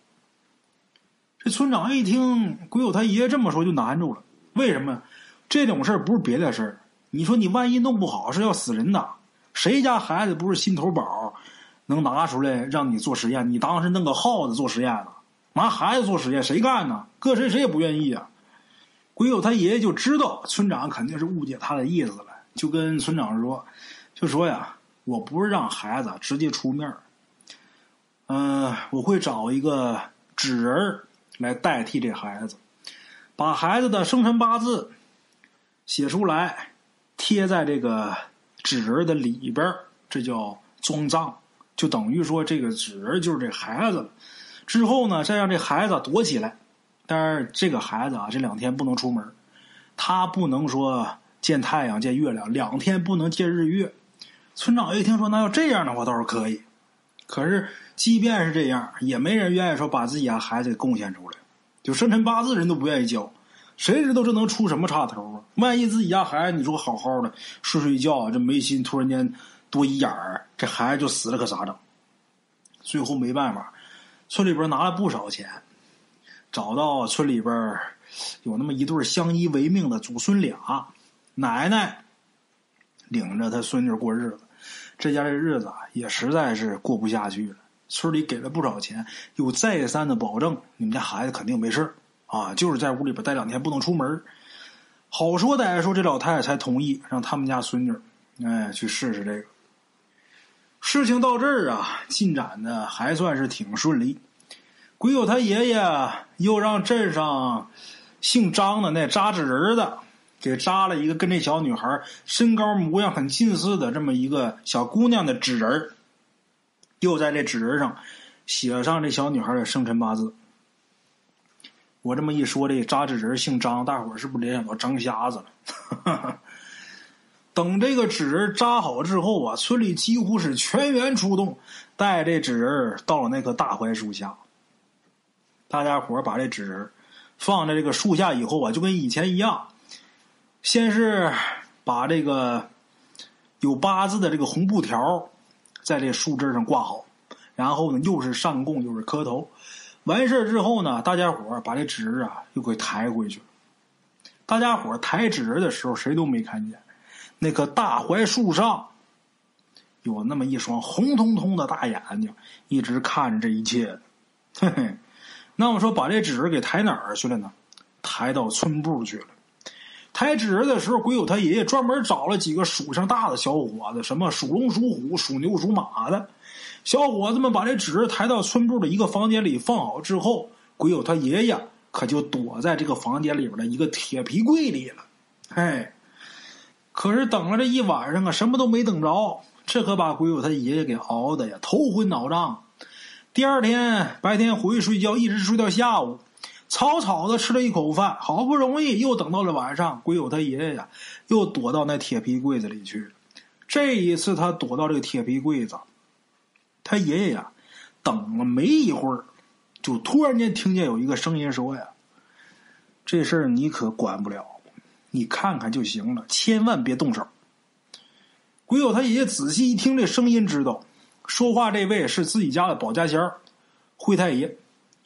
这村长一听鬼友他爷爷这么说，就难住了。为什么？这种事儿不是别的事儿，你说你万一弄不好是要死人的。谁家孩子不是心头宝，能拿出来让你做实验？你当时弄个耗子做实验呢？拿孩子做实验，谁干呢？搁谁谁也不愿意啊！鬼友他爷爷就知道村长肯定是误解他的意思了，就跟村长说：“就说呀，我不是让孩子直接出面嗯，我会找一个纸人来代替这孩子，把孩子的生辰八字写出来，贴在这个。”纸人的里边这叫装葬，就等于说这个纸人就是这孩子了。之后呢，再让这孩子躲起来，但是这个孩子啊，这两天不能出门，他不能说见太阳见月亮，两天不能见日月。村长一听说，那要这样的话倒是可以。可是即便是这样，也没人愿意说把自己家孩子给贡献出来，就生辰八字人都不愿意交。谁知道这能出什么岔头啊？万一自己家孩子，你说好好的睡睡觉，这眉心突然间多一眼儿，这孩子就死了，可咋整？最后没办法，村里边拿了不少钱，找到村里边有那么一对相依为命的祖孙俩，奶奶领着他孙女过日子，这家的日子也实在是过不下去了。村里给了不少钱，又再三的保证，你们家孩子肯定没事啊，就是在屋里边待两天，不能出门。好说歹说，这老太太才同意让他们家孙女，哎，去试试这个。事情到这儿啊，进展的还算是挺顺利。鬼友他爷爷又让镇上姓张的那扎纸人的给扎了一个跟这小女孩身高模样很近似的这么一个小姑娘的纸人又在这纸人上写上这小女孩的生辰八字。我这么一说，这扎纸人姓张，大伙儿是不是联想到张瞎子了？等这个纸人扎好之后啊，村里几乎是全员出动，带这纸人到了那棵大槐树下。大家伙把这纸人放在这个树下以后啊，就跟以前一样，先是把这个有八字的这个红布条在这树枝上挂好，然后呢，又是上供又是磕头。完事之后呢，大家伙把这纸啊又给抬回去了。大家伙抬纸的时候，谁都没看见那棵大槐树上有那么一双红彤彤的大眼睛，一直看着这一切。嘿嘿，那我说把这纸给抬哪儿去了呢？抬到村部去了。抬纸的时候，鬼友他爷爷专门找了几个属相大的小伙子，什么属龙、属虎、属牛、属马的小伙子们，把这纸抬到村部的一个房间里放好之后，鬼友他爷爷可就躲在这个房间里边的一个铁皮柜里了。哎，可是等了这一晚上啊，什么都没等着，这可把鬼友他爷爷给熬的呀，头昏脑胀。第二天白天回去睡觉，一直睡到下午。草草的吃了一口饭，好不容易又等到了晚上，鬼友他爷爷呀，又躲到那铁皮柜子里去了。这一次他躲到这个铁皮柜子，他爷爷呀，等了没一会儿，就突然间听见有一个声音说呀：“这事儿你可管不了，你看看就行了，千万别动手。”鬼友他爷爷仔细一听这声音，知道说话这位是自己家的保家仙儿，灰太爷。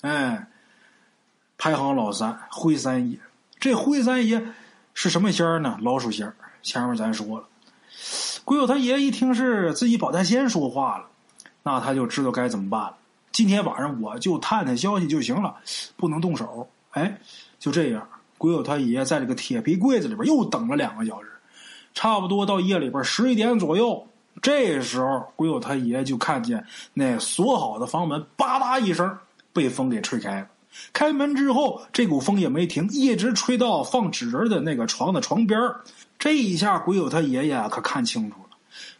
哎。排行老三，灰三爷。这灰三爷是什么仙儿呢？老鼠仙儿。前面咱说了，鬼友他爷一听是自己保家仙说话了，那他就知道该怎么办了。今天晚上我就探探消息就行了，不能动手。哎，就这样，鬼友他爷在这个铁皮柜子里边又等了两个小时，差不多到夜里边十一点左右，这时候鬼友他爷就看见那锁好的房门吧嗒一声被风给吹开了。开门之后，这股风也没停，一直吹到放纸人的那个床的床边这一下，鬼友他爷爷可看清楚了，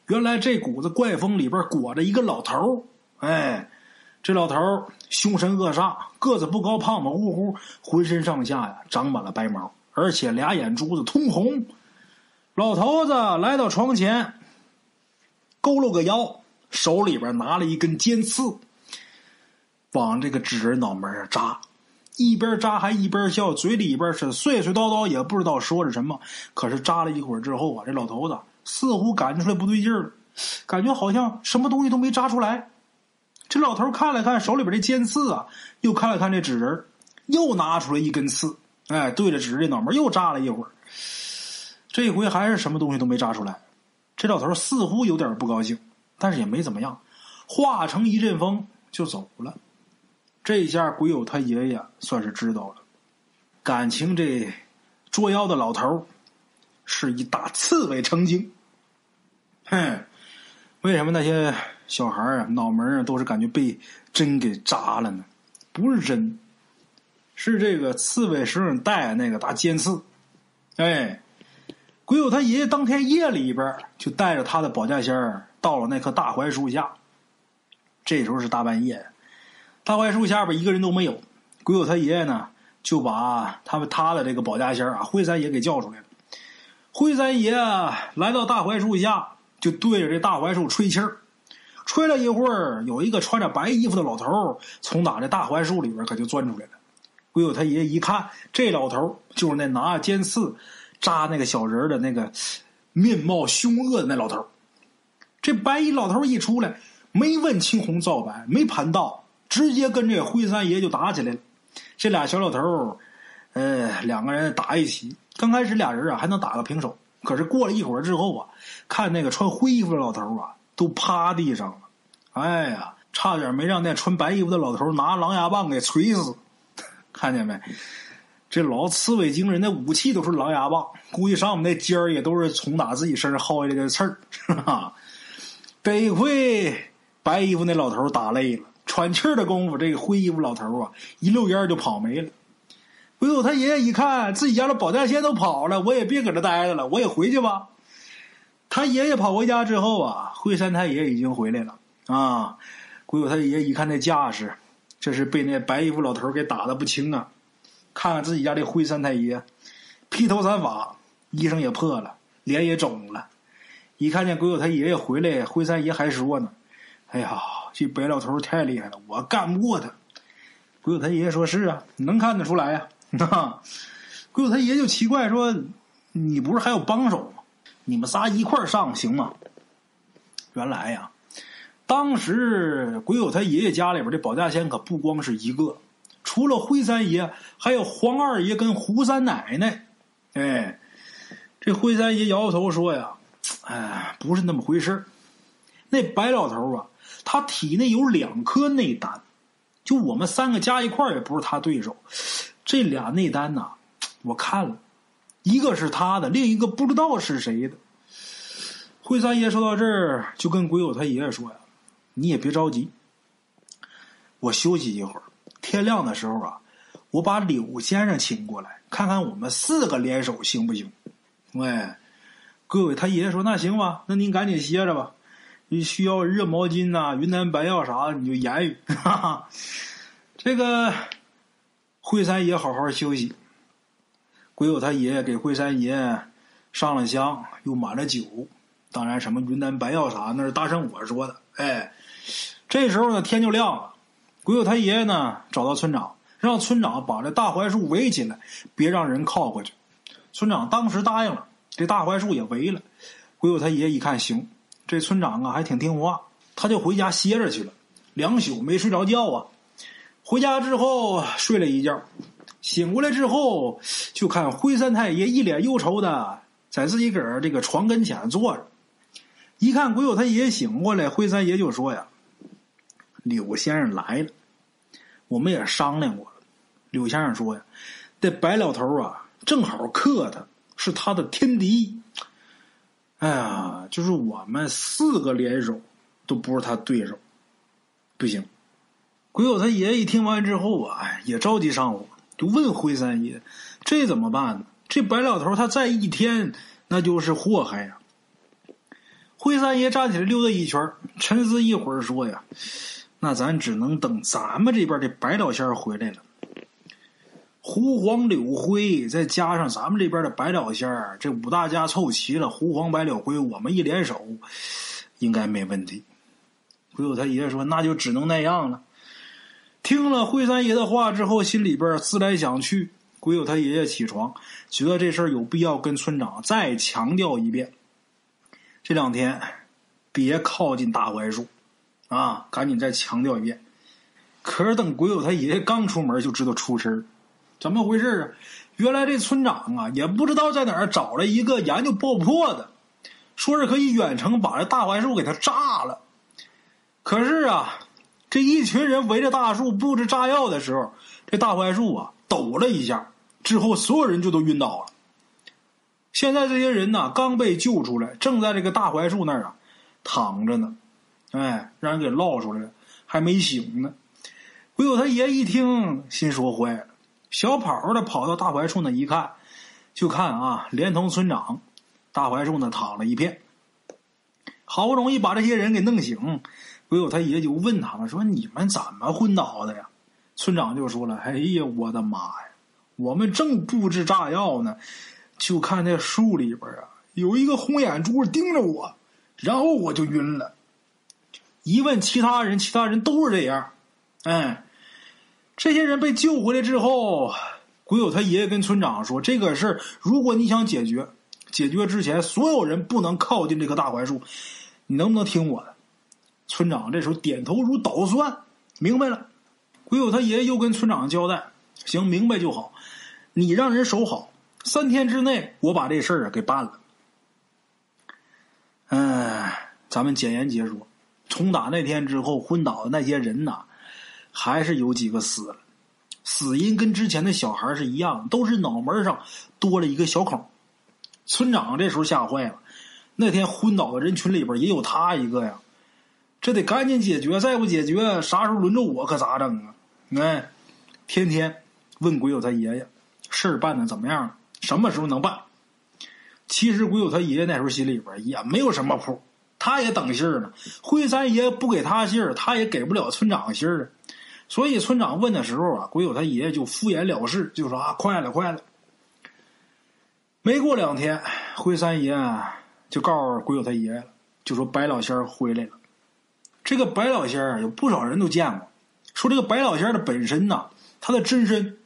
原来这股子怪风里边裹着一个老头哎，这老头凶神恶煞，个子不高，胖胖乎乎，浑身上下呀长满了白毛，而且俩眼珠子通红。老头子来到床前，佝偻个腰，手里边拿了一根尖刺。往这个纸人脑门上扎，一边扎还一边笑，嘴里边是碎碎叨叨，也不知道说着什么。可是扎了一会儿之后啊，这老头子似乎感觉出来不对劲儿，感觉好像什么东西都没扎出来。这老头看了看手里边的尖刺啊，又看了看这纸人，又拿出来一根刺，哎，对着纸人脑门又扎了一会儿。这回还是什么东西都没扎出来。这老头似乎有点不高兴，但是也没怎么样，化成一阵风就走了。这下鬼友他爷爷算是知道了，感情这捉妖的老头是一大刺猬成精。哼，为什么那些小孩啊脑门啊都是感觉被针给扎了呢？不是针，是这个刺猬身上带那个大尖刺。哎，鬼友他爷爷当天夜里边就带着他的保家仙儿到了那棵大槐树下，这时候是大半夜。大槐树下边一个人都没有，鬼友他爷爷呢就把他们他的这个保家仙啊灰三爷给叫出来了。灰三爷来到大槐树下，就对着这大槐树吹气儿，吹了一会儿，有一个穿着白衣服的老头从哪这大槐树里边可就钻出来了。鬼友他爷一看，这老头就是那拿尖刺扎那个小人的那个面貌凶恶的那老头这白衣老头一出来，没问青红皂白，没盘道。直接跟这灰三爷就打起来了，这俩小老头儿，呃，两个人打一起。刚开始俩人啊还能打个平手，可是过了一会儿之后啊，看那个穿灰衣服的老头啊都趴地上了，哎呀，差点没让那穿白衣服的老头拿狼牙棒给锤死。看见没？这老刺猬精人的武器都是狼牙棒，估计上面那尖儿也都是从打自己身上薅下来的刺儿。得亏白衣服那老头打累了。喘气儿的功夫，这个灰衣服老头啊，一溜烟就跑没了。鬼谷他爷爷一看，自己家的保家仙都跑了，我也别搁这待着了，我也回去吧。他爷爷跑回家之后啊，灰山太爷已经回来了啊。鬼友他爷爷一看那架势，这是被那白衣服老头给打的不轻啊。看看自己家这灰山太爷，披头散发，衣裳也破了，脸也肿了。一看见鬼友他爷爷回来，灰山爷还说呢：“哎呀。”这白老头太厉害了，我干不过他。鬼友他爷爷说是啊，能看得出来呀。那鬼友他爷就奇怪说：“你不是还有帮手吗？你们仨一块上行吗？”原来呀，当时鬼友他爷爷家里边的保家仙可不光是一个，除了灰三爷，还有黄二爷跟胡三奶奶。哎，这灰三爷摇摇头说呀：“哎，不是那么回事那白老头啊，他体内有两颗内丹，就我们三个加一块也不是他对手。这俩内丹呐，我看了，一个是他的，另一个不知道是谁的。”惠三爷说到这儿，就跟鬼友他爷爷说呀：“你也别着急，我休息一会儿。天亮的时候啊，我把柳先生请过来，看看我们四个联手行不行？”喂，各位他爷爷说：“那行吧，那您赶紧歇着吧。你需要热毛巾呐、云南白药啥的，你就言语。”哈哈，这个惠三爷好好休息。鬼友他爷爷给惠三爷上了香，又满了酒。当然，什么云南白药啥，那是大圣我说的。哎，这时候呢，天就亮了。鬼友他爷爷呢，找到村长，让村长把这大槐树围起来，别让人靠过去。村长当时答应了，这大槐树也围了。鬼友他爷爷一看，行，这村长啊还挺听话，他就回家歇着去了。两宿没睡着觉啊。回家之后睡了一觉，醒过来之后就看灰三太爷一脸忧愁的在自己个儿这个床跟前坐着。一看鬼友他爷爷醒过来，灰三爷就说呀：“柳先生来了，我们也商量过了。柳先生说呀，这白老头啊，正好克他，是他的天敌。哎呀，就是我们四个联手都不是他对手，不行。”鬼友他爷爷一听完之后啊，也着急上火，就问灰三爷：“这怎么办呢？这白老头他再一天，那就是祸害呀。”灰三爷站起来溜达一圈，沉思一会儿说：“呀，那咱只能等咱们这边的白老仙回来了。胡黄柳灰，再加上咱们这边的白老仙儿，这五大家凑齐了，胡黄白柳灰，我们一联手，应该没问题。”鬼友他爷爷说：“那就只能那样了。”听了惠三爷的话之后，心里边思来想去，鬼友他爷爷起床，觉得这事儿有必要跟村长再强调一遍。这两天，别靠近大槐树，啊！赶紧再强调一遍。可是等鬼友他爷爷刚出门，就知道出事儿，怎么回事啊？原来这村长啊，也不知道在哪儿找了一个研究爆破的，说是可以远程把这大槐树给它炸了。可是啊，这一群人围着大树布置炸药的时候，这大槐树啊抖了一下，之后所有人就都晕倒了。现在这些人呢，刚被救出来，正在这个大槐树那儿啊躺着呢，哎，让人给捞出来了，还没醒呢。鬼友他爷一听，心说坏了，小跑的跑到大槐树那一看，就看啊，连同村长，大槐树那躺了一片。好不容易把这些人给弄醒，鬼友他爷爷就问他们说：“你们怎么昏倒的呀？”村长就说了：“哎呀，我的妈呀，我们正布置炸药呢。”就看那树里边啊，有一个红眼珠盯着我，然后我就晕了。一问其他人，其他人都是这样。哎，这些人被救回来之后，鬼友他爷爷跟村长说：“这个事儿，如果你想解决，解决之前所有人不能靠近这棵大槐树。你能不能听我的？”村长这时候点头如捣蒜，明白了。鬼友他爷爷又跟村长交代：“行，明白就好。你让人守好。”三天之内，我把这事儿啊给办了。嗯，咱们简言结说，从打那天之后，昏倒的那些人呐，还是有几个死了，死因跟之前的小孩是一样，都是脑门上多了一个小孔。村长这时候吓坏了，那天昏倒的人群里边也有他一个呀，这得赶紧解决，再不解决，啥时候轮着我可咋整啊？哎，天天问鬼友他爷爷，事儿办的怎么样了？什么时候能办？其实鬼友他爷爷那时候心里边也没有什么谱，他也等信儿呢。灰三爷不给他信儿，他也给不了村长信儿。所以村长问的时候啊，鬼友他爷爷就敷衍了事，就说啊，快了，快了。没过两天，灰三爷就告诉鬼友他爷爷了，就说白老仙回来了。这个白老仙儿有不少人都见过，说这个白老仙儿的本身呐，他的真身。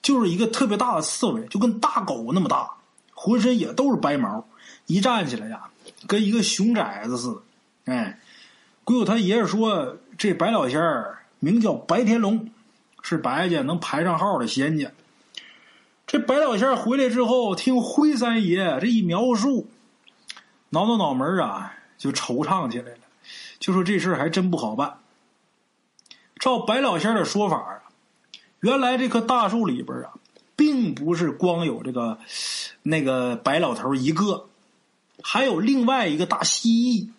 就是一个特别大的刺猬，就跟大狗那么大，浑身也都是白毛，一站起来呀，跟一个熊崽子似的。哎，鬼友他爷爷说，这白老仙儿名叫白天龙，是白家能排上号的仙家。这白老仙儿回来之后，听灰三爷这一描述，挠挠脑门啊，就惆怅起来了，就说这事还真不好办。照白老仙的说法啊，原来这棵大树里边啊。并不是光有这个那个白老头一个，还有另外一个大蜥蜴。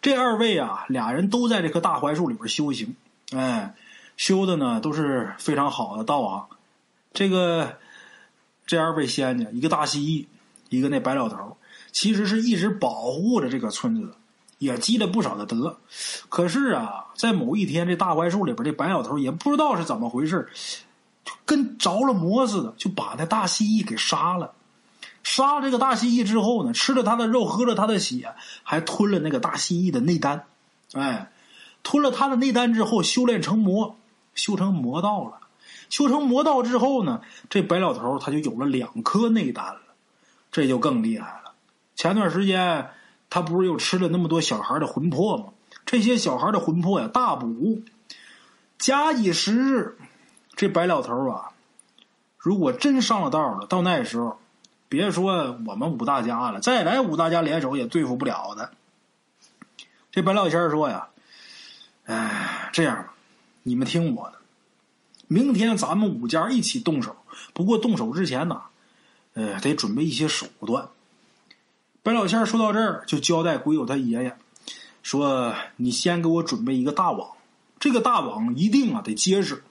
这二位啊，俩人都在这棵大槐树里边修行，哎，修的呢都是非常好的道行。这个这二位仙家，一个大蜥蜴，一个那白老头，其实是一直保护着这个村子的，也积了不少的德。可是啊，在某一天，这大槐树里边，这白老头也不知道是怎么回事。就跟着了魔似的，就把那大蜥蜴给杀了。杀了这个大蜥蜴之后呢，吃了它的肉，喝了它的血，还吞了那个大蜥蜴的内丹。哎，吞了它的内丹之后，修炼成魔，修成魔道了。修成魔道之后呢，这白老头他就有了两颗内丹了，这就更厉害了。前段时间他不是又吃了那么多小孩的魂魄吗？这些小孩的魂魄呀，大补，假以时日。这白老头啊，如果真上了道了，到那时候，别说我们五大家了，再来五大家联手也对付不了的。这白老仙说呀：“哎，这样吧，你们听我的，明天咱们五家一起动手。不过动手之前呢，呃，得准备一些手段。”白老仙说到这儿，就交代鬼友他爷爷说：“你先给我准备一个大网，这个大网一定啊得结实。”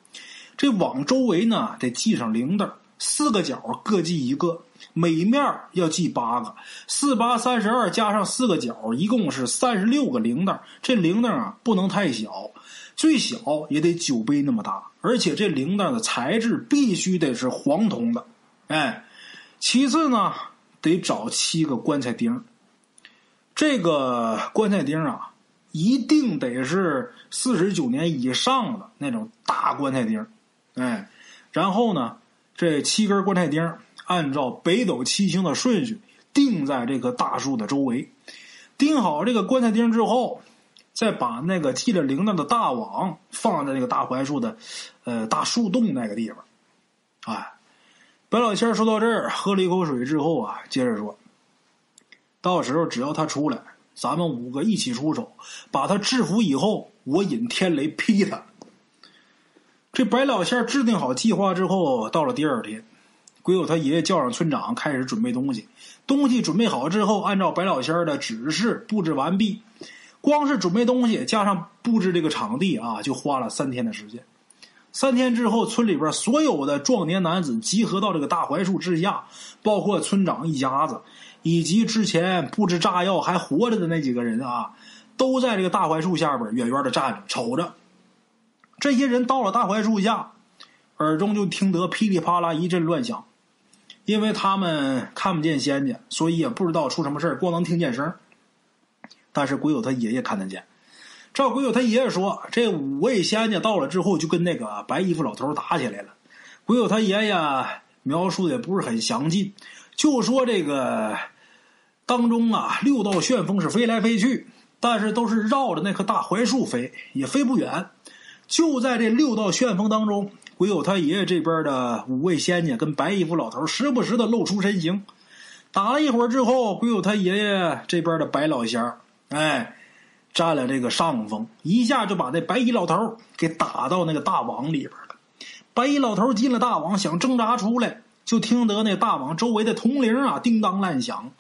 这网周围呢得系上铃铛，四个角各系一个，每面要系八个，四八三十二加上四个角，一共是三十六个铃铛。这铃铛啊不能太小，最小也得酒杯那么大，而且这铃铛的材质必须得是黄铜的。哎，其次呢得找七个棺材钉，这个棺材钉啊一定得是四十九年以上的那种大棺材钉。哎，然后呢，这七根棺材钉按照北斗七星的顺序钉在这棵大树的周围。钉好这个棺材钉之后，再把那个系着铃铛的大网放在那个大槐树的呃大树洞那个地方。哎，白老仙说到这儿，喝了一口水之后啊，接着说：“到时候只要他出来，咱们五个一起出手，把他制服以后，我引天雷劈他。”这白老仙制定好计划之后，到了第二天，鬼友他爷爷叫上村长，开始准备东西。东西准备好之后，按照白老仙的指示布置完毕。光是准备东西，加上布置这个场地啊，就花了三天的时间。三天之后，村里边所有的壮年男子集合到这个大槐树之下，包括村长一家子，以及之前布置炸药还活着的那几个人啊，都在这个大槐树下边远远的站着，瞅着。这些人到了大槐树下，耳中就听得噼里啪啦一阵乱响，因为他们看不见仙家，所以也不知道出什么事光能听见声。但是鬼友他爷爷看得见。照鬼友他爷爷说，这五位仙家到了之后，就跟那个白衣服老头打起来了。鬼友他爷爷描述的也不是很详尽，就说这个当中啊，六道旋风是飞来飞去，但是都是绕着那棵大槐树飞，也飞不远。就在这六道旋风当中，鬼友他爷爷这边的五位仙家跟白衣服老头时不时的露出身形。打了一会儿之后，鬼友他爷爷这边的白老仙儿，哎，占了这个上风，一下就把那白衣老头给打到那个大网里边了。白衣老头进了大网，想挣扎出来，就听得那大网周围的铜铃啊叮当乱响。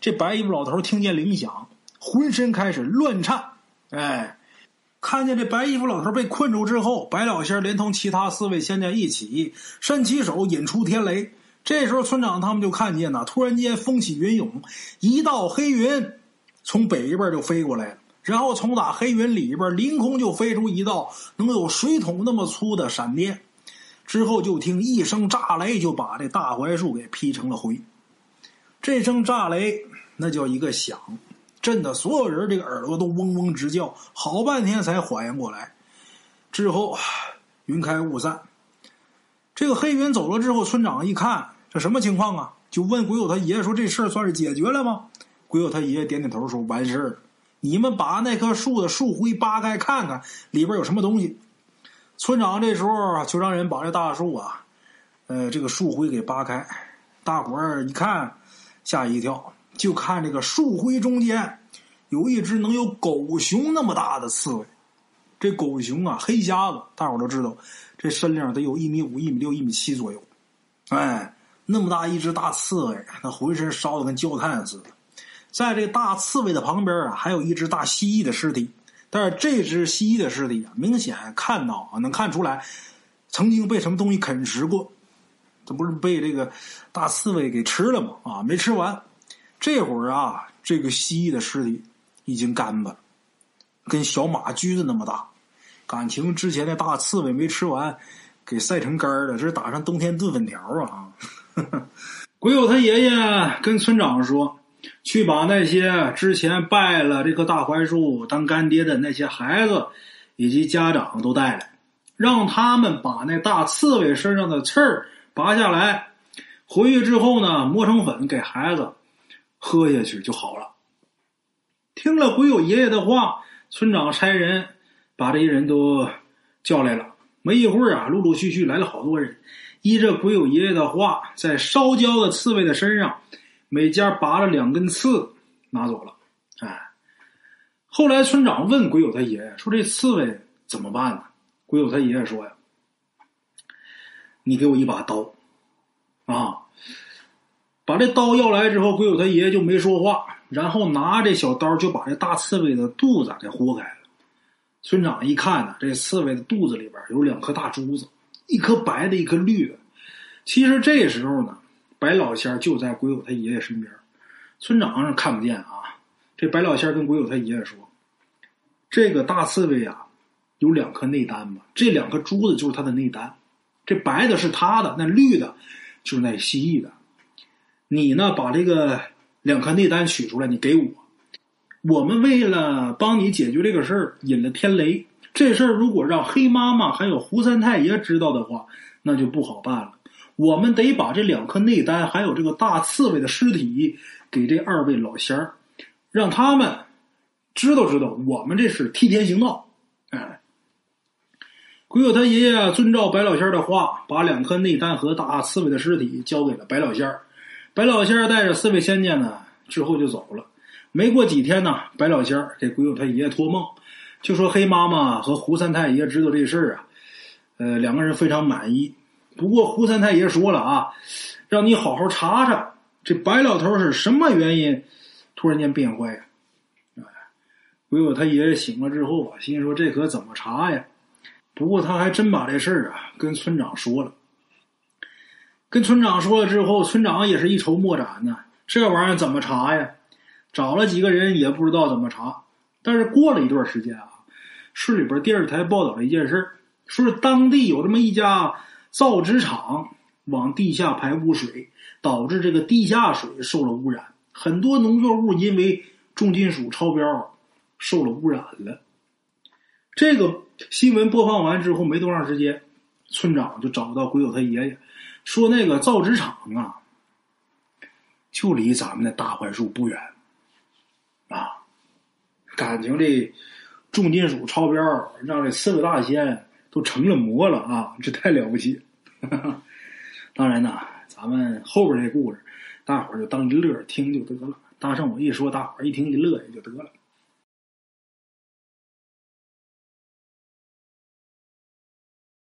这白衣服老头听见铃响，浑身开始乱颤，哎。看见这白衣服老头被困住之后，白老仙连同其他四位仙家一起伸起手引出天雷。这时候，村长他们就看见呐，突然间风起云涌，一道黑云从北边就飞过来了，然后从打黑云里边凌空就飞出一道能有水桶那么粗的闪电，之后就听一声炸雷，就把这大槐树给劈成了灰。这声炸雷那叫一个响。震得所有人这个耳朵都嗡嗡直叫，好半天才缓过来。之后云开雾散，这个黑云走了之后，村长一看这什么情况啊？就问鬼友他爷爷说：“这事儿算是解决了吗？”鬼友他爷爷点点头说：“完事儿。你们把那棵树的树灰扒开看看，里边有什么东西。”村长这时候就让人把这大树啊，呃，这个树灰给扒开。大伙儿一看，吓一跳，就看这个树灰中间有一只能有狗熊那么大的刺猬。这狗熊啊，黑瞎子，大伙都知道，这身量得有一米五、一米六、一米七左右。哎，那么大一只大刺猬，那浑身烧的跟焦炭似的。在这大刺猬的旁边啊，还有一只大蜥蜴的尸体。但是这只蜥蜴的尸体啊，明显看到啊，能看出来曾经被什么东西啃食过。这不是被这个大刺猬给吃了吗？啊，没吃完。这会儿啊，这个蜥蜴的尸体已经干巴了。跟小马驹子那么大，感情之前的大刺猬没吃完，给晒成干了。这是打上冬天炖粉条啊！鬼友他爷爷跟村长说：“去把那些之前拜了这棵大槐树当干爹的那些孩子以及家长都带来，让他们把那大刺猬身上的刺儿拔下来，回去之后呢，磨成粉给孩子喝下去就好了。”听了鬼友爷爷的话。村长差人把这些人都叫来了。没一会儿啊，陆陆续续来了好多人。依着鬼友爷爷的话，在烧焦的刺猬的身上，每家拔了两根刺，拿走了。哎，后来村长问鬼友他爷爷说：“这刺猬怎么办呢？”鬼友他爷爷说：“呀，你给我一把刀，啊，把这刀要来之后，鬼友他爷爷就没说话。”然后拿这小刀就把这大刺猬的肚子给豁开了。村长一看呢，这刺猬的肚子里边有两颗大珠子，一颗白的，一颗绿的。其实这时候呢，白老仙就在鬼友他爷爷身边，村长是看不见啊。这白老仙跟鬼友他爷爷说：“这个大刺猬啊，有两颗内丹嘛，这两颗珠子就是他的内丹。这白的是他的，那绿的，就是那蜥蜴的。你呢，把这个。”两颗内丹取出来，你给我。我们为了帮你解决这个事儿，引了天雷。这事儿如果让黑妈妈还有胡三太爷知道的话，那就不好办了。我们得把这两颗内丹，还有这个大刺猬的尸体，给这二位老仙儿，让他们知道知道，我们这是替天行道。哎，鬼友他爷爷遵照白老仙儿的话，把两颗内丹和大刺猬的尸体交给了白老仙儿。白老仙儿带着四位仙家呢，之后就走了。没过几天呢，白老仙儿给鬼友他爷爷托梦，就说黑妈妈和胡三太爷知道这事儿啊，呃，两个人非常满意。不过胡三太爷说了啊，让你好好查查这白老头是什么原因突然间变坏呀？哎，鬼友他爷爷醒了之后啊，心说这可怎么查呀？不过他还真把这事儿啊跟村长说了。跟村长说了之后，村长也是一筹莫展呢。这玩意儿怎么查呀？找了几个人也不知道怎么查。但是过了一段时间啊，市里边电视台报道了一件事说是当地有这么一家造纸厂往地下排污水，导致这个地下水受了污染，很多农作物因为重金属超标受了污染了。这个新闻播放完之后，没多长时间，村长就找到鬼友他爷爷。说那个造纸厂啊，就离咱们的大槐树不远，啊，感情这重金属超标，让这四个大仙都成了魔了啊！这太了不起。哈 哈当然呢，咱们后边这故事，大伙儿就当一乐听就得了。大圣我一说，大伙儿一听一乐也就得了。